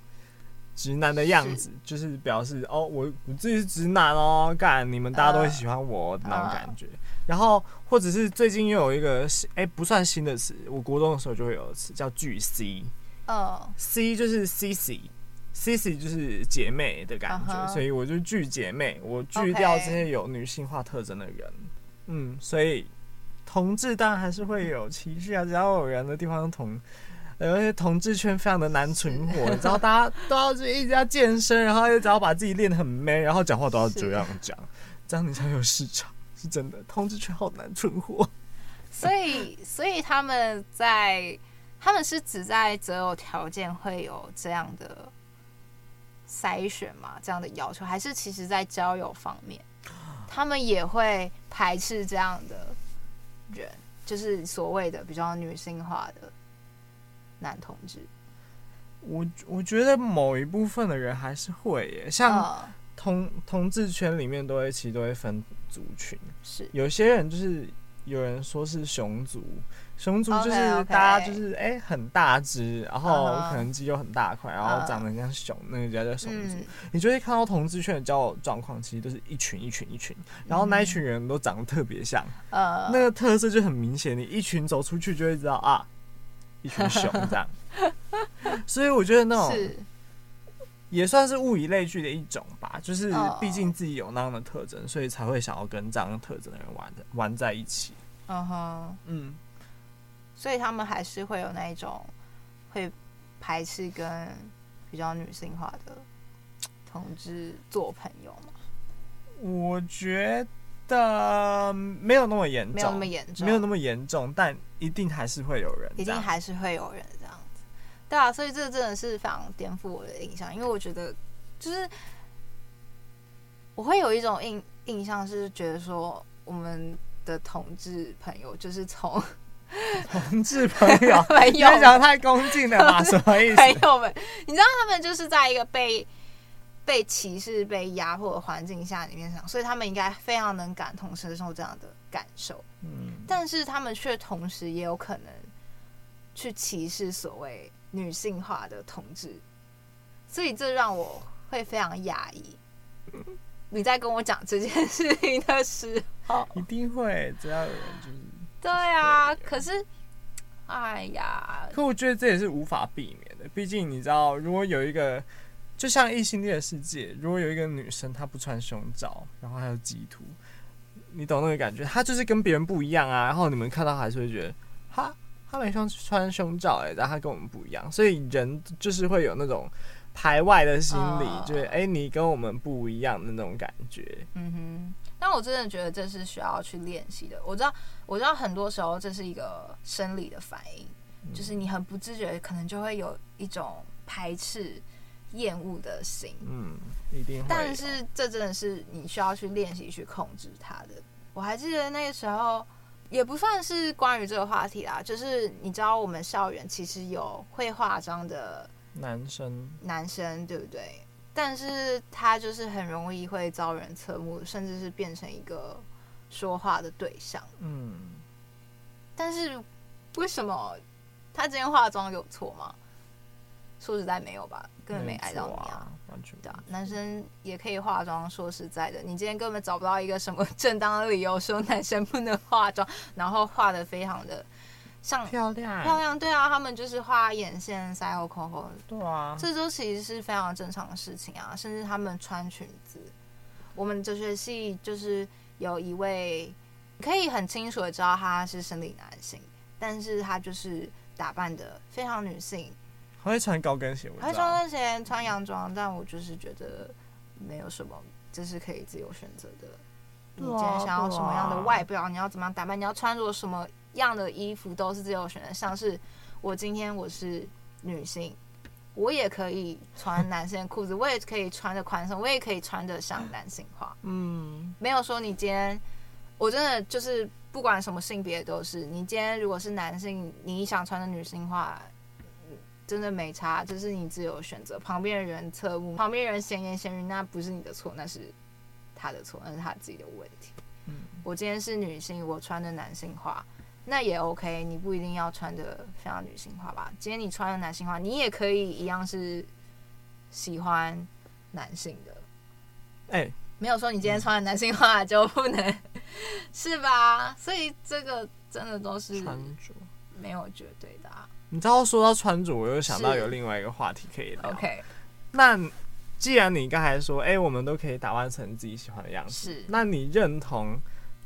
直男的样子，是 就是表示哦，我我自己是直男哦，干你们大家都会喜欢我的那种感觉。Uh, uh. 然后或者是最近又有一个哎、欸、不算新的词，我国中的时候就会有的词叫巨 C，哦、uh.，C 就是 CC，CC 就是姐妹的感觉，uh huh. 所以我就拒姐妹，我拒掉这些有女性化特征的人。嗯，所以同志当然还是会有歧视啊，只要有人的地方同，有些同志圈非常的难存活，你知道，大家都要一直要健身，然后又只要把自己练得很 man，然后讲话都要这样讲，这样你才有市场，是真的。同志圈好难存活，所以，所以他们在，他们是只在择偶条件会有这样的筛选嘛，这样的要求，还是其实在交友方面？他们也会排斥这样的人，就是所谓的比较女性化的男同志。我我觉得某一部分的人还是会耶，像同同志圈里面都会其实都会分族群，是有些人就是有人说是熊族。熊族就是大家就是哎、欸、很大只，然后可能肌肉很大块，然后长得像熊，那个叫叫熊你就会看到同志圈的交友状况，其实都是一群一群一群，然后那一群人都长得特别像，嗯、那个特色就很明显。你一群走出去就会知道啊，一群熊这样。所以我觉得那种也算是物以类聚的一种吧，就是毕竟自己有那样的特征，所以才会想要跟这样的特征的人玩的玩在一起。嗯哼，嗯。所以他们还是会有那一种会排斥跟比较女性化的同志做朋友吗？我觉得没有那么严重，没有那么严重，没有那么严重，但一定还是会有人，一定还是会有人这样子。对啊，所以这真的是非常颠覆我的印象，因为我觉得就是我会有一种印印象是觉得说我们的同志朋友就是从。同志朋友，朋友，你讲太恭敬了吧？什么意思？朋友们，你知道他们就是在一个被被歧视、被压迫的环境下里面想，所以他们应该非常能感同身受这样的感受。嗯，但是他们却同时也有可能去歧视所谓女性化的同志，所以这让我会非常压抑。你在跟我讲这件事情的时候，一定会，只要有人就是。对啊，可是，哎呀，可我觉得这也是无法避免的。毕竟你知道，如果有一个，就像异性恋的世界，如果有一个女生她不穿胸罩，然后还有激凸，你懂那个感觉？她就是跟别人不一样啊。然后你们看到还是会觉得，哈，她没穿穿胸罩哎、欸，但她跟我们不一样。所以人就是会有那种排外的心理，哦、就是哎、欸，你跟我们不一样的那种感觉。嗯哼。但我真的觉得这是需要去练习的。我知道，我知道很多时候这是一个生理的反应，嗯、就是你很不自觉，可能就会有一种排斥、厌恶的心。嗯，一定会。但是这真的是你需要去练习去控制它的。我还记得那个时候，也不算是关于这个话题啦，就是你知道我们校园其实有会化妆的男生，男生对不对？但是他就是很容易会遭人侧目，甚至是变成一个说话的对象。嗯，但是为什么他今天化妆有错吗？说实在没有吧，根本没碍到你啊，啊完全对啊。男生也可以化妆，说实在的，你今天根本找不到一个什么 正当的理由说男生不能化妆，然后化的非常的。像漂亮漂亮，对啊，他们就是画眼线、腮红、口红，对啊，这都其实是非常正常的事情啊。甚至他们穿裙子，我们哲学系就是有一位可以很清楚的知道他是生理男性，但是他就是打扮的非常女性，还会穿高跟鞋，还会穿高跟鞋、穿洋装，但我就是觉得没有什么，这是可以自由选择的。你今天想要什么样的外表，你要怎么样打扮，你要穿着什么样的衣服都是自由选择。像是我今天我是女性，我也可以穿男性的裤子，我也可以穿的宽松，我也可以穿的像男性化。嗯，没有说你今天，我真的就是不管什么性别都是。你今天如果是男性，你想穿的女性化，真的没差，这是你自由选择。旁边的人侧目，旁边人闲言闲语，那不是你的错，那是。他的错，那是他自己的问题。嗯，我今天是女性，我穿的男性化，那也 OK。你不一定要穿的非常女性化吧？今天你穿的男性化，你也可以一样是喜欢男性的。哎、欸，没有说你今天穿的男性化就不能，嗯、是吧？所以这个真的都是穿着没有绝对的啊。你知道说到穿着，我又想到有另外一个话题可以聊。OK，那。既然你刚才说，哎、欸，我们都可以打扮成自己喜欢的样子，是，那你认同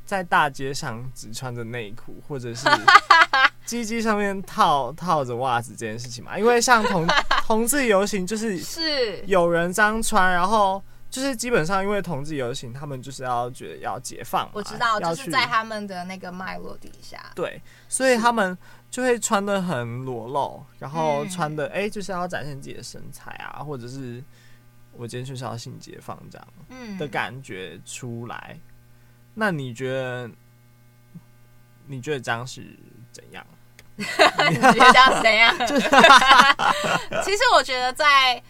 在大街上只穿着内裤，或者是 鸡鸡上面套套着袜子这件事情嘛？因为像同 同志游行，就是是有人这样穿，然后就是基本上因为同志游行，他们就是要觉得要解放，我知道，就是在他们的那个脉络底下，对，所以他们就会穿的很裸露，然后穿的哎、就是要展现自己的身材啊，或者是。我今天就是要性解放这样嗯的感觉出来，嗯、那你觉得？你觉得这样是怎样？你觉得这样怎样？其实我觉得在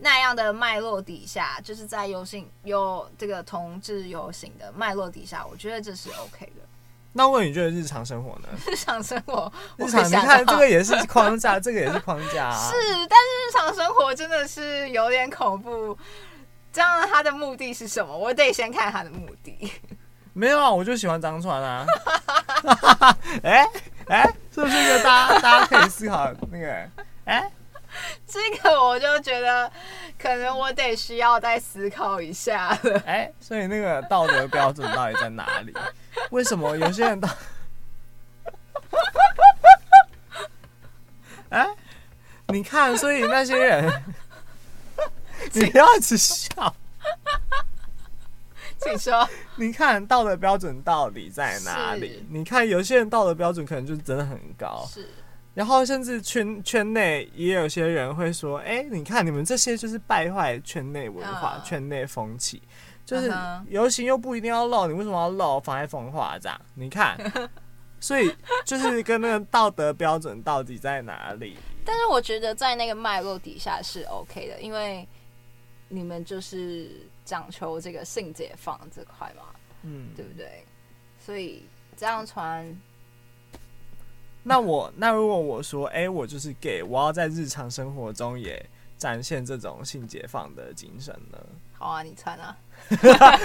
那样的脉络底下，就是在游行有这个同志游行的脉络底下，我觉得这是 OK 的。那问你觉得日常生活呢？日常生活，日常你看这个也是框架，这个也是框架啊。是，但是日常生活真的是有点恐怖。这样他的目的是什么？我得先看他的目的。没有啊，我就喜欢张传啊。哎 哎、欸欸，是不是一个大家 大家可以思考那个？哎、欸，这个我就觉得可能我得需要再思考一下了。哎、欸，所以那个道德标准到底在哪里？为什么有些人都？哎、欸，你看，所以那些人，情。你不要一直笑。请说。你看道德标准到底在哪里？你看有些人道德标准可能就真的很高。是。然后甚至圈圈内也有些人会说：“哎、欸，你看你们这些就是败坏圈内文化、uh, 圈内风气，就是游行又不一定要露，你为什么要露？妨碍风化这样？你看，所以就是跟那个道德标准到底在哪里？但是我觉得在那个脉络底下是 OK 的，因为你们就是讲求这个性解放这块嘛，嗯，对不对？所以这样穿。”那我那如果我说，哎、欸，我就是 gay，我要在日常生活中也展现这种性解放的精神呢？好啊，你穿啊！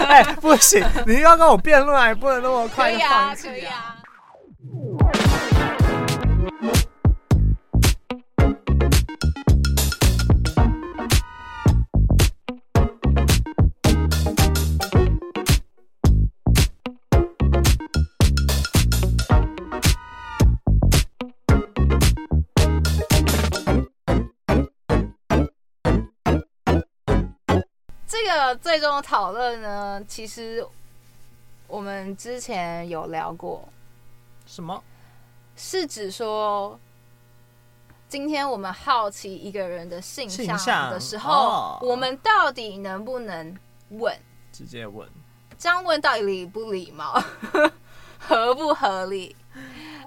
哎、欸，不行，你要跟我辩论，还不能那么快放弃啊！可以啊，可以啊。最终的讨论呢，其实我们之前有聊过。什么？是指说，今天我们好奇一个人的性向的时候，哦、我们到底能不能问？直接问。这样问到底礼不礼貌？合不合理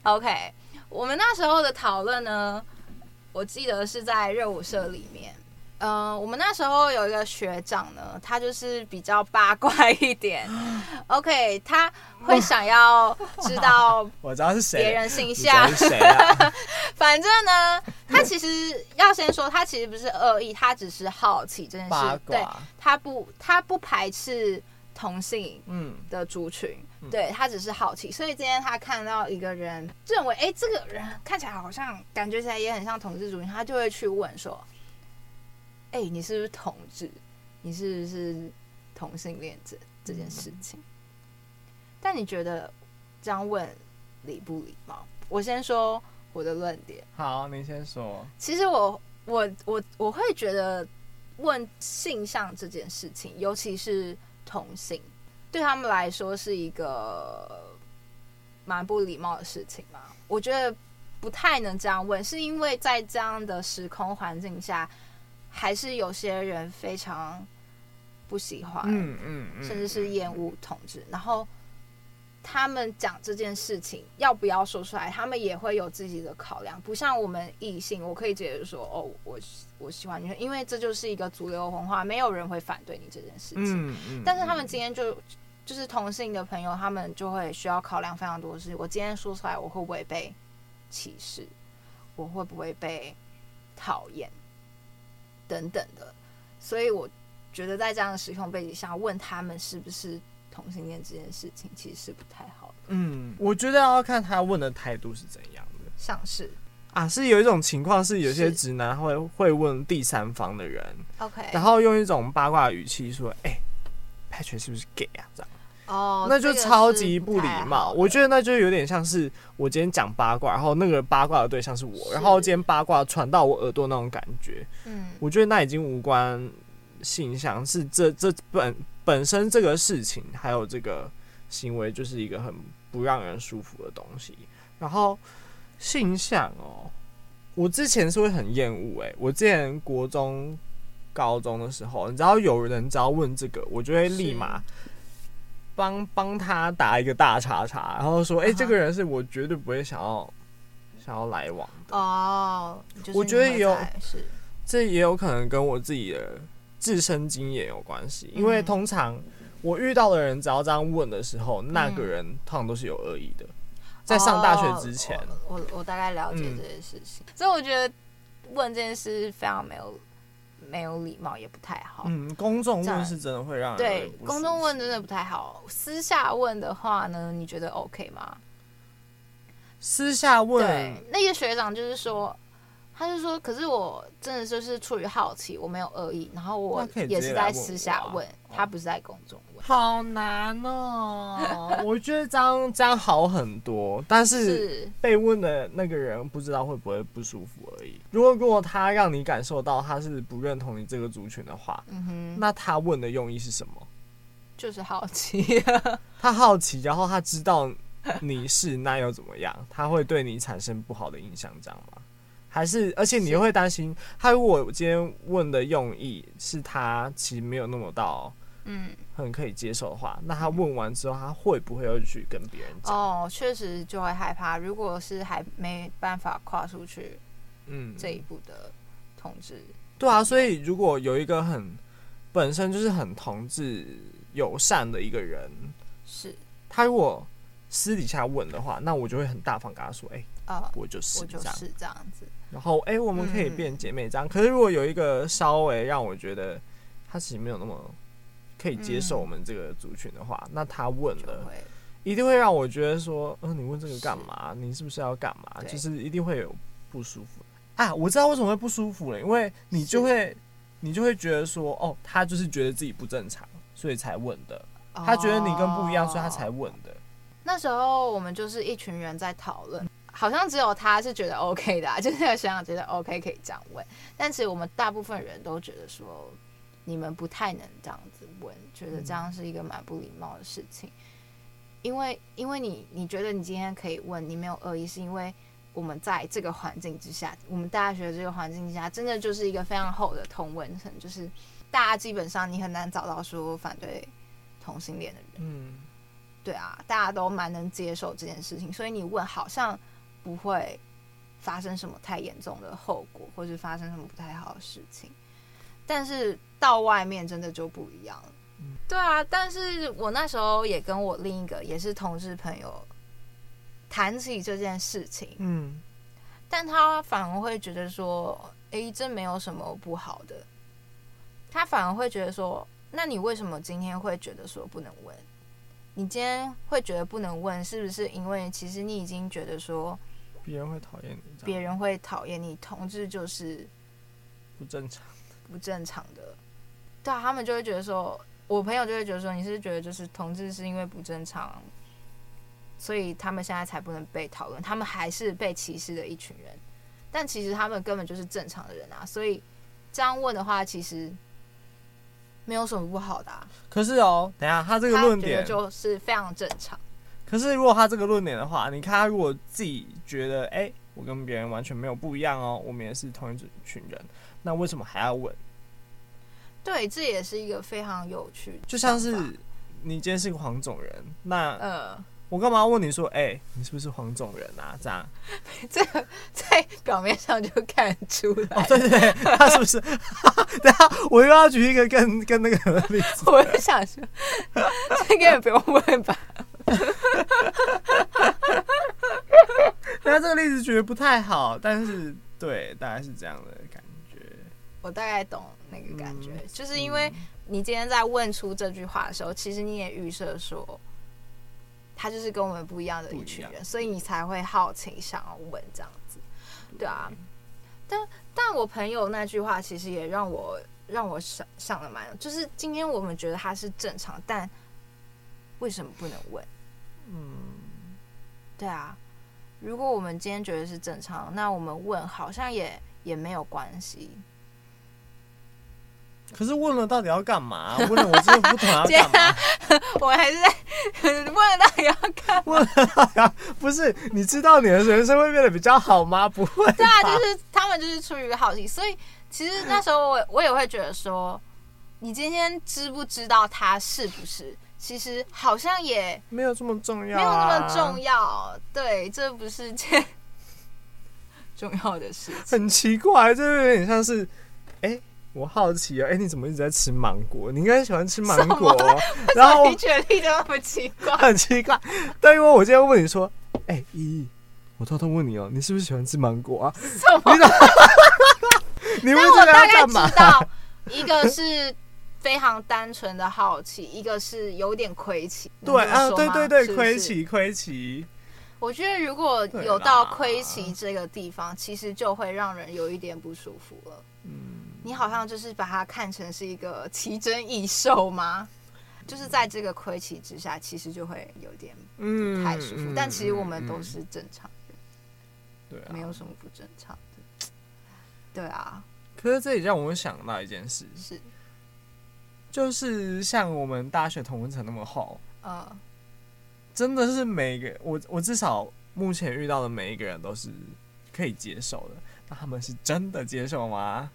？OK，我们那时候的讨论呢，我记得是在热舞社里面。嗯、呃，我们那时候有一个学长呢，他就是比较八卦一点。OK，他会想要知道 我知道是谁，别人性向是谁啊？反正呢，他其实要先说，他其实不是恶意，他只是好奇这件事。对，他不，他不排斥同性嗯的族群，嗯、对他只是好奇。所以今天他看到一个人，认为哎、欸，这个人看起来好像，感觉起来也很像同志族群，他就会去问说。哎、欸，你是不是同志？你是不是同性恋者这件事情？嗯、但你觉得这样问礼不礼貌？我先说我的论点。好，你先说。其实我我我我会觉得问性向这件事情，尤其是同性，对他们来说是一个蛮不礼貌的事情嘛。我觉得不太能这样问，是因为在这样的时空环境下。还是有些人非常不喜欢，嗯嗯，嗯甚至是厌恶同志。嗯、然后他们讲这件事情要不要说出来，他们也会有自己的考量。不像我们异性，我可以直接说哦，我我喜欢女生，因为这就是一个主流文化，没有人会反对你这件事情。嗯嗯、但是他们今天就就是同性的朋友，他们就会需要考量非常多的事。我今天说出来，我会不会被歧视？我会不会被讨厌？等等的，所以我觉得在这样的时空背景下，问他们是不是同性恋这件事情，其实是不太好的。嗯，我觉得要看他问的态度是怎样的。像是啊，是有一种情况是，有些直男会会问第三方的人，OK，然后用一种八卦语气说：“哎、欸，Patrick 是不是 gay 啊？”这样。哦，那就超级不礼貌。我觉得那就有点像是我今天讲八卦，然后那个八卦的对象是我，是然后今天八卦传到我耳朵那种感觉。嗯，我觉得那已经无关性向，是这这本本身这个事情还有这个行为就是一个很不让人舒服的东西。然后性向哦，我之前是会很厌恶诶，我之前国中、高中的时候，你知道有人只要问这个，我就会立马。帮帮他打一个大叉叉，然后说：“哎、欸，这个人是我绝对不会想要想要来往的。”哦，我觉得有是这也有可能跟我自己的自身经验有关系，因为通常我遇到的人只要这样问的时候，嗯、那个人通常都是有恶意的。在上大学之前，哦、我我，我大概了解这件事情，嗯、所以我觉得问这件事非常没有。没有礼貌也不太好。嗯，公众问是真的会让人对公众问真的不太好。私下问的话呢，你觉得 OK 吗？私下问，对那个学长就是说，他就说，可是我真的就是出于好奇，我没有恶意，然后我也是在私下问，问他，不是在公众问。好难哦，我觉得这样这样好很多，但是被问的那个人不知道会不会不舒服而已。如果如果他让你感受到他是不认同你这个族群的话，嗯哼，那他问的用意是什么？就是好奇，他好奇，然后他知道你是那又怎么样？他会对你产生不好的印象，这样吗？还是，而且你又会担心，他如果今天问的用意是他其实没有那么到，嗯，很可以接受的话，那他问完之后，他会不会又去跟别人讲？哦，确实就会害怕。如果是还没办法跨出去，嗯，这一步的同志，对啊，所以如果有一个很本身就是很同志友善的一个人，是他如果私底下问的话，那我就会很大方跟他说，哎、欸。啊、呃，我就是，我就是这样子。然后，哎、欸，我们可以变姐妹这样。嗯、可是，如果有一个稍微让我觉得他其实没有那么可以接受我们这个族群的话，嗯、那他问了，一定会让我觉得说，嗯、呃，你问这个干嘛？是你是不是要干嘛？就是一定会有不舒服啊！我知道为什么会不舒服了，因为你就会，你就会觉得说，哦，他就是觉得自己不正常，所以才问的。他觉得你跟不一样，所以他才问的。那时候我们就是一群人在讨论。好像只有他是觉得 OK 的，啊，就是那个学长觉得 OK 可以这样问，但其实我们大部分人都觉得说，你们不太能这样子问，觉得这样是一个蛮不礼貌的事情。因为因为你你觉得你今天可以问，你没有恶意，是因为我们在这个环境之下，我们大学这个环境之下，真的就是一个非常厚的同温层，就是大家基本上你很难找到说反对同性恋的人，嗯，对啊，大家都蛮能接受这件事情，所以你问好像。不会发生什么太严重的后果，或是发生什么不太好的事情。但是到外面真的就不一样了。嗯、对啊，但是我那时候也跟我另一个也是同事朋友谈起这件事情，嗯，但他反而会觉得说，诶，这没有什么不好的。他反而会觉得说，那你为什么今天会觉得说不能问？你今天会觉得不能问，是不是因为其实你已经觉得说？别人会讨厌你，别人会讨厌你。同志就是不正常，不正常的。对啊，他们就会觉得说，我朋友就会觉得说，你是觉得就是同志是因为不正常，所以他们现在才不能被讨论，他们还是被歧视的一群人。但其实他们根本就是正常的人啊，所以这样问的话，其实没有什么不好的啊。可是哦，等一下他这个论点就是非常正常。可是，如果他这个论点的话，你看他如果自己觉得，哎、欸，我跟别人完全没有不一样哦，我们也是同一群人，那为什么还要问？对，这也是一个非常有趣的。就像是你今天是个黄种人，那呃，我干嘛要问你说，哎、欸，你是不是黄种人啊？这样，这个在表面上就看出来。哦，对对对，他是不是？等下，我又要举一个更更那个例子。我就想说，这个也不用问吧。哈哈哈哈哈！那这个例子觉得不太好，但是对，大概是这样的感觉。我大概懂那个感觉，嗯、就是因为你今天在问出这句话的时候，嗯、其实你也预设说，他就是跟我们不一样的一群人，所以你才会好奇想要问这样子，对啊。但但我朋友那句话其实也让我让我想想了蛮，就是今天我们觉得他是正常，但为什么不能问？嗯，对啊，如果我们今天觉得是正常，那我们问好像也也没有关系。可是问了到底要干嘛？问了我真的不懂要干嘛。我还是在 问了到底要干嘛？问了到底要不是？你知道你的人生会变得比较好吗？不会。对啊，就是他们就是出于好奇，所以其实那时候我我也会觉得说，你今天知不知道他是不是？其实好像也没有这么重要，没有那么重要。对，这不是件 重要的事情。很奇怪，这有点像是，哎，我好奇啊，哎，你怎么一直在吃芒果？你应该喜欢吃芒果。然后你举例就那么奇怪，很奇怪。但因为我今天问你说，哎，依依，我偷偷问你哦，你是不是喜欢吃芒果啊？什么？你问这个要干嘛？我大概知道，一个是。非常单纯的好奇，一个是有点亏奇。对啊，对对对，亏奇亏奇。我觉得如果有到亏奇这个地方，其实就会让人有一点不舒服了。嗯，你好像就是把它看成是一个奇珍异兽吗？就是在这个亏奇之下，其实就会有点不太舒服。但其实我们都是正常人，对啊，没有什么不正常的。对啊，可是这也让我想到一件事，是，就是像我们大学同温层那么厚，嗯。真的是每个我我至少目前遇到的每一个人都是可以接受的，那他们是真的接受吗？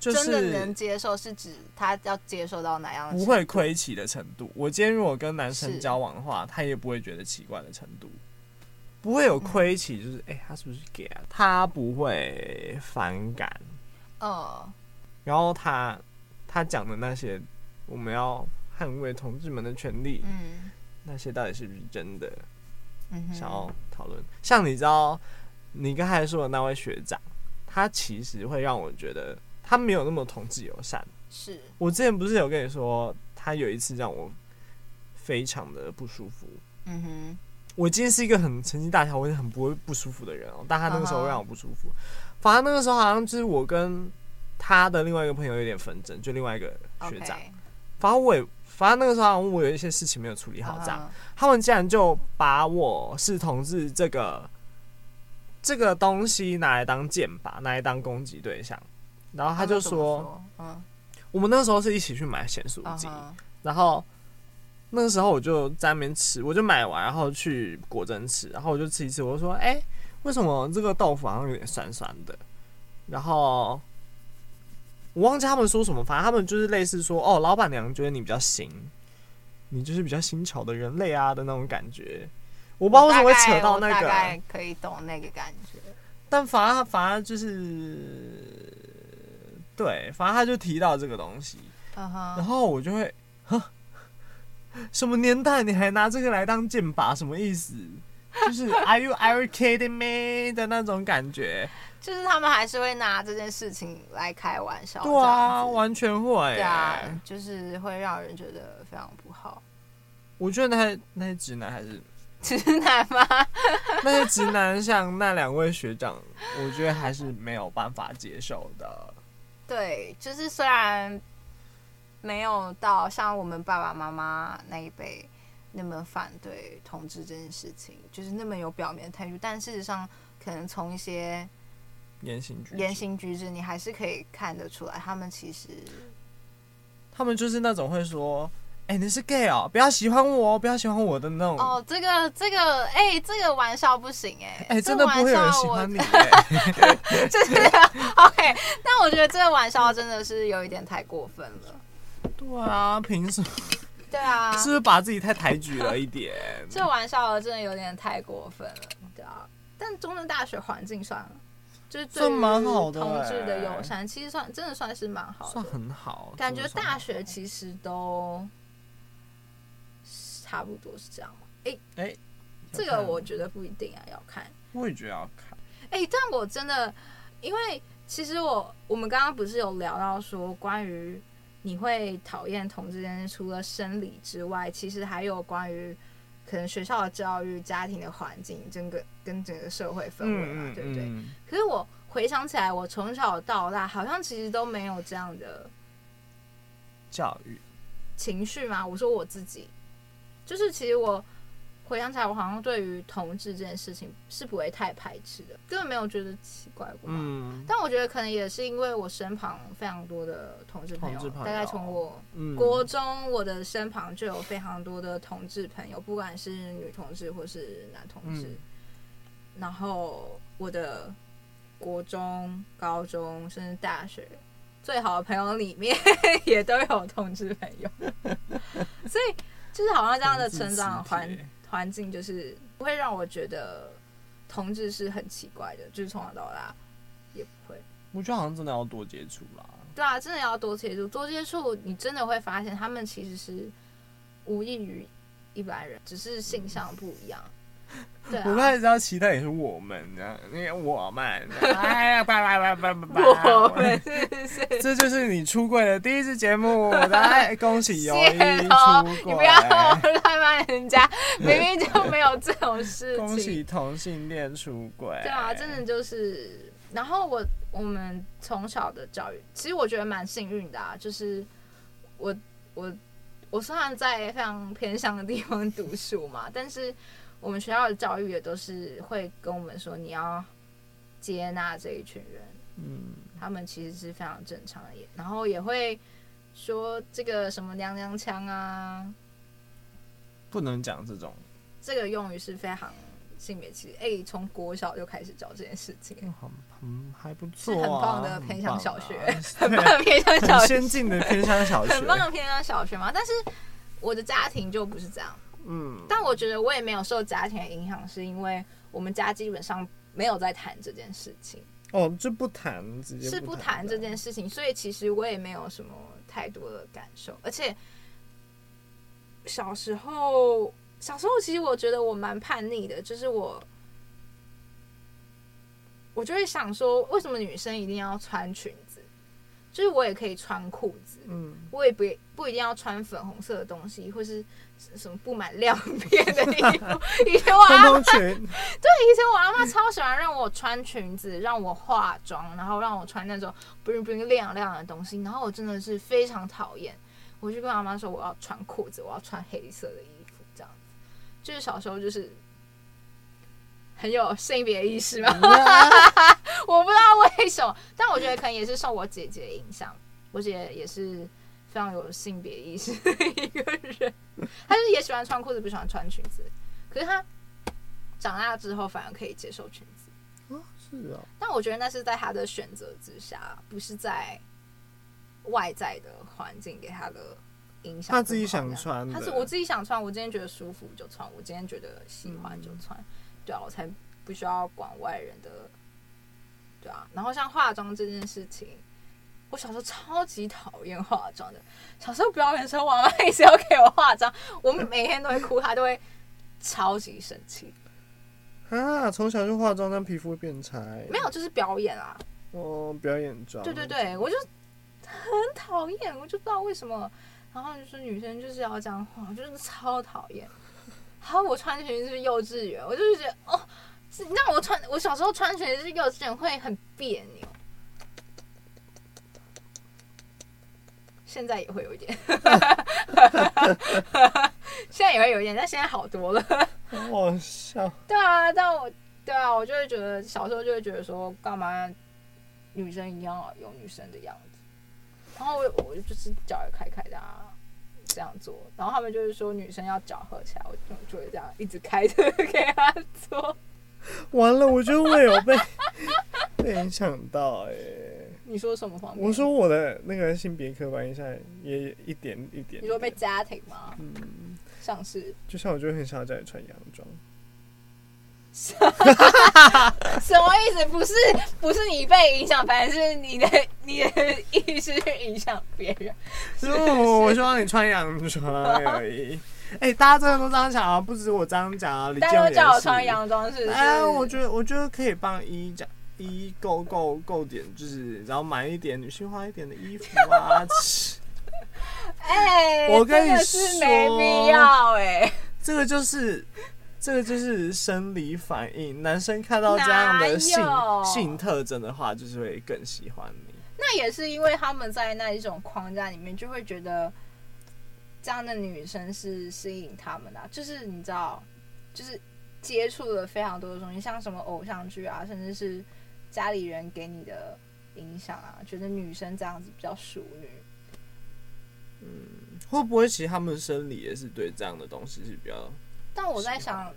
就是真的能接受是指他要接受到哪样的？不会亏起的程度。我今天如果跟男生交往的话，他也不会觉得奇怪的程度，不会有亏起，就是哎、嗯欸，他是不是 gay 啊？他不会反感。哦。然后他他讲的那些，我们要捍卫同志们的权利。嗯。那些到底是不是真的？想要讨论。像你知道，你刚才说的那位学长，他其实会让我觉得他没有那么同志友善。是我之前不是有跟你说，他有一次让我非常的不舒服。嗯哼，我今天是一个很成绩大条，我也很不会不舒服的人哦。但他那个时候让我不舒服，反正那个时候好像就是我跟他的另外一个朋友有点纷争，就另外一个学长。反正我也。反正那个时候我有一些事情没有处理好，这样、uh. 他们竟然就把我是同志这个这个东西拿来当箭靶，拿来当攻击对象。然后他就说：“嗯，uh. 我们那时候是一起去买咸酥鸡，uh. 然后那个时候我就在那边吃，我就买完然后去果真吃，然后我就吃一吃，我就说：哎、欸，为什么这个豆腐好像有点酸酸的？然后。”我忘记他们说什么，反正他们就是类似说，哦，老板娘觉得你比较行，你就是比较新潮的人类啊的那种感觉。我不知道为什么会扯到那个，大概可以懂那个感觉。但反而反而就是，对，反正他就提到这个东西，uh huh. 然后我就会，哼，什么年代你还拿这个来当剑靶？什么意思？就是 Are you are you kidding me 的那种感觉。就是他们还是会拿这件事情来开玩笑，对啊，完全会，对啊，就是会让人觉得非常不好。我觉得那些那些直男还是 直男吗？那些直男像那两位学长，我觉得还是没有办法接受的。对，就是虽然没有到像我们爸爸妈妈那一辈那么反对同志这件事情，就是那么有表面态度，但事实上可能从一些。言行举止，言行举止，你还是可以看得出来，他们其实，他们就是那种会说：“哎、欸，你是 gay 哦，不要喜欢我，不要喜欢我的那种。”哦，这个这个，哎、欸，这个玩笑不行哎、欸，哎、欸，真的不会有人喜欢你、欸，就是 OK。但我觉得这个玩笑真的是有一点太过分了。对啊，凭什么？对啊，是不是把自己太抬举了一点？这玩笑真的有点太过分了，对啊。但中正大学环境算了。就是对于同志的友善，其实算真的算是蛮好的，算很好。感觉大学其实都差不多是这样嘛。哎哎，这个我觉得不一定啊，要看。我也觉得要看。哎，但我真的，因为其实我我们刚刚不是有聊到说，关于你会讨厌同志间，除了生理之外，其实还有关于。可能学校的教育、家庭的环境，整个跟整个社会氛围嘛，嗯、对不对？嗯、可是我回想起来，我从小到大好像其实都没有这样的教育情绪嘛。我说我自己，就是其实我。回想起来，我好像对于同志这件事情是不会太排斥的，根本没有觉得奇怪过。嗯，但我觉得可能也是因为我身旁非常多的同志朋友，朋友大概从我国中，我的身旁就有非常多的同志朋友，不管是女同志或是男同志。嗯、然后我的国中、高中甚至大学最好的朋友里面 也都有同志朋友，所以就是好像这样的成长环。环境就是不会让我觉得同志是很奇怪的，就是从小到大也不会。我觉得好像真的要多接触啦。对啊，真的要多接触，多接触，你真的会发现他们其实是无异于一般人，只是性向不一样。对、啊，我开始知道期待也是我们这样，因为我们，哎呀，拜拜拜拜拜，我们 这就是你出柜的第一次节目，来恭喜尤一出柜，你不要乱骂人家，明明就没有这种事情。恭喜同性恋出轨，对啊，真的就是，然后我我们从小的教育，其实我觉得蛮幸运的啊，就是我我我虽然在非常偏向的地方读书嘛，但是。我们学校的教育也都是会跟我们说，你要接纳这一群人，嗯，他们其实是非常正常的，也然后也会说这个什么娘娘腔啊，不能讲这种，这个用语是非常性别歧视。哎，从国小就开始教这件事情，很很还不错，是很棒的偏乡 小学，很棒的偏乡小学，先进的偏乡小学，很棒的偏乡小学嘛。但是我的家庭就不是这样。嗯，但我觉得我也没有受家庭的影响，是因为我们家基本上没有在谈这件事情。哦，就不谈，直接是不谈这件事情，所以其实我也没有什么太多的感受。而且小时候，小时候其实我觉得我蛮叛逆的，就是我，我就会想说，为什么女生一定要穿裙子？就是我也可以穿裤子，嗯，我也不不一定要穿粉红色的东西，或是。什么布满亮片的衣服？以前我阿妈 对，以前我阿妈超喜欢让我穿裙子，让我化妆，然后让我穿那种 bling bling 亮亮的东西。然后我真的是非常讨厌，我就跟阿妈说我要穿裤子，我要穿黑色的衣服，这样子。就是小时候就是很有性别意识嘛，我不知道为什么，但我觉得可能也是受我姐姐影响，我姐也是。非常有性别意识 的一个人，他就是也喜欢穿裤子，不喜欢穿裙子。可是他长大之后反而可以接受裙子。哦，是啊。但我觉得那是在他的选择之下，不是在外在的环境给他的影响。他自己想穿，他是我自己想穿，我今天觉得舒服就穿，我今天觉得喜欢就穿。嗯、对啊，我才不需要管外人的。对啊，然后像化妆这件事情。我小时候超级讨厌化妆的。小时候表演的时候，我妈一直要给我化妆，我每天都会哭，她都会超级生气。啊！从小就化妆，让皮肤会变差？没有，就是表演啊。哦，表演妆。对对对，我就很讨厌，我就不知道为什么。然后就是女生就是要这样化，我就是超讨厌。还有我穿裙子是幼稚园，我就是觉得哦，是让我穿，我小时候穿裙子是幼稚园会很别扭。现在也会有一点，现在也会有一点，但现在好多了。很好笑。对啊，但我对啊，我就会觉得小时候就会觉得说，干嘛女生一定要有女生的样子？然后我我就是脚也开开的啊，这样做。然后他们就是说女生要脚合起来，我就就会这样一直开着给他做。完了，我觉得我有被 被影响到哎、欸。你说什么方面？我说我的那个性别刻板印象也一点一点。你说被家庭吗？嗯，像是。就像我就很想要在家里穿洋装。什么意思？不是不是你被影响，反正是你的你的意识去影响别人。是我我希望你穿洋装而已。哎、欸，大家真的都这样想啊？不止我这样讲啊，大家都叫我穿洋装是不是？哎，我觉得我觉得可以帮一讲。一够够够点，就是然后买一点女性化一点的衣服啊。哎、欸，我跟你说，是没必要哎、欸。这个就是这个就是生理反应，男生看到这样的性性特征的话，就是会更喜欢你。那也是因为他们在那一种框架里面，就会觉得这样的女生是吸引他们的、啊，就是你知道，就是接触了非常多的东西，像什么偶像剧啊，甚至是。家里人给你的影响啊，觉得女生这样子比较淑女。嗯，会不会其实他们生理也是对这样的东西是比较？但我在想，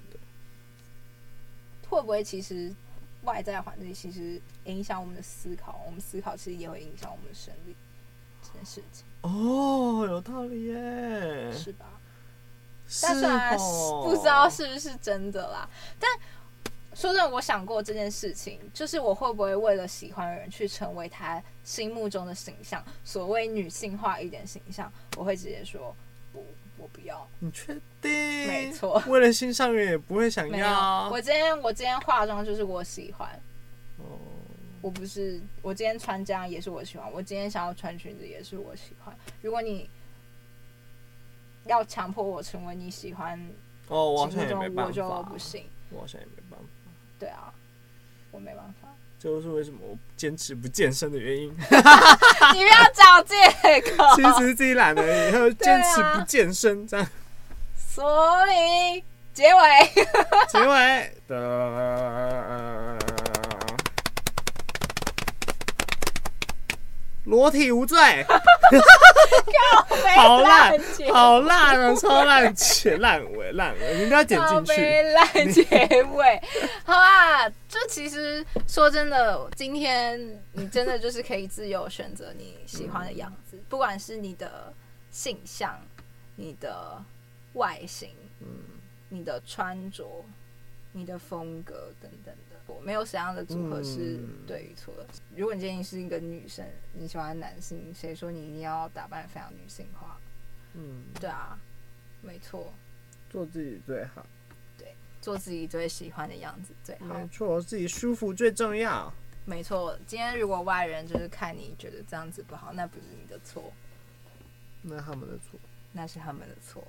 会不会其实外在环境其实影响我们的思考？我们思考其实也会影响我们的生理这件事情。哦，有道理耶，是吧？但虽然不知道是不是真的啦，但。说真的，我想过这件事情，就是我会不会为了喜欢的人去成为他心目中的形象，所谓女性化一点形象，我会直接说不我不要。你确定？没错。为了心上人也不会想要。我今天我今天化妆就是我喜欢。哦。我不是，我今天穿这样也是我喜欢。我今天想要穿裙子也是我喜欢。如果你要强迫我成为你喜欢，哦，我好像也没办法。我就不行。我好像也没办法。对啊，我没办法。这就是为什么我坚持不健身的原因。你不要找借口。其实是自己懒而已，然后坚持不健身这样。所以结尾，结尾的裸体无罪。好烂，好烂啊！超烂，切烂尾，烂尾，你不要剪进去。烂结尾，好啊！就其实说真的，今天你真的就是可以自由选择你喜欢的样子，不管是你的性向、你的外形、嗯，你的穿着、你的风格等等的。没有什么样的组合是对与错的。如果你今天是一个女生，你喜欢男性，谁说你一定要打扮非常女性化？嗯，对啊，没错，做自己最好。对，做自己最喜欢的样子最好。没错，自己舒服最重要。没错，今天如果外人就是看你觉得这样子不好，那不是你的错，那他们的错，那是他们的错。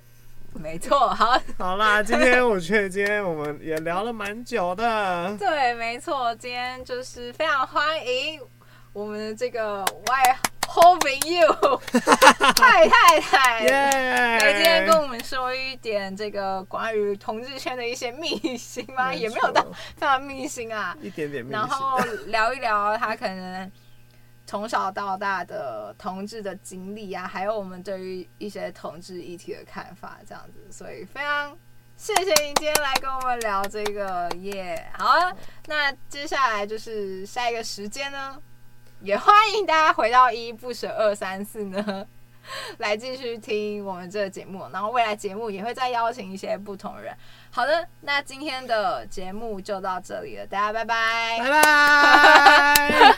没错，好，好啦，今天我觉得今天我们也聊了蛮久的。对，没错，今天就是非常欢迎我们的这个外好朋友蔡太太太来今天跟我们说一点这个关于同志圈的一些秘辛吗？也没有到非常秘辛啊，一点点秘辛。然后聊一聊他可能。从小到大的同志的经历啊，还有我们对于一些同志议题的看法，这样子，所以非常谢谢你今天来跟我们聊这个耶。好啊，那接下来就是下一个时间呢，也欢迎大家回到一不舍二三四呢，来继续听我们这个节目，然后未来节目也会再邀请一些不同人。好的，那今天的节目就到这里了，大家拜拜，拜拜。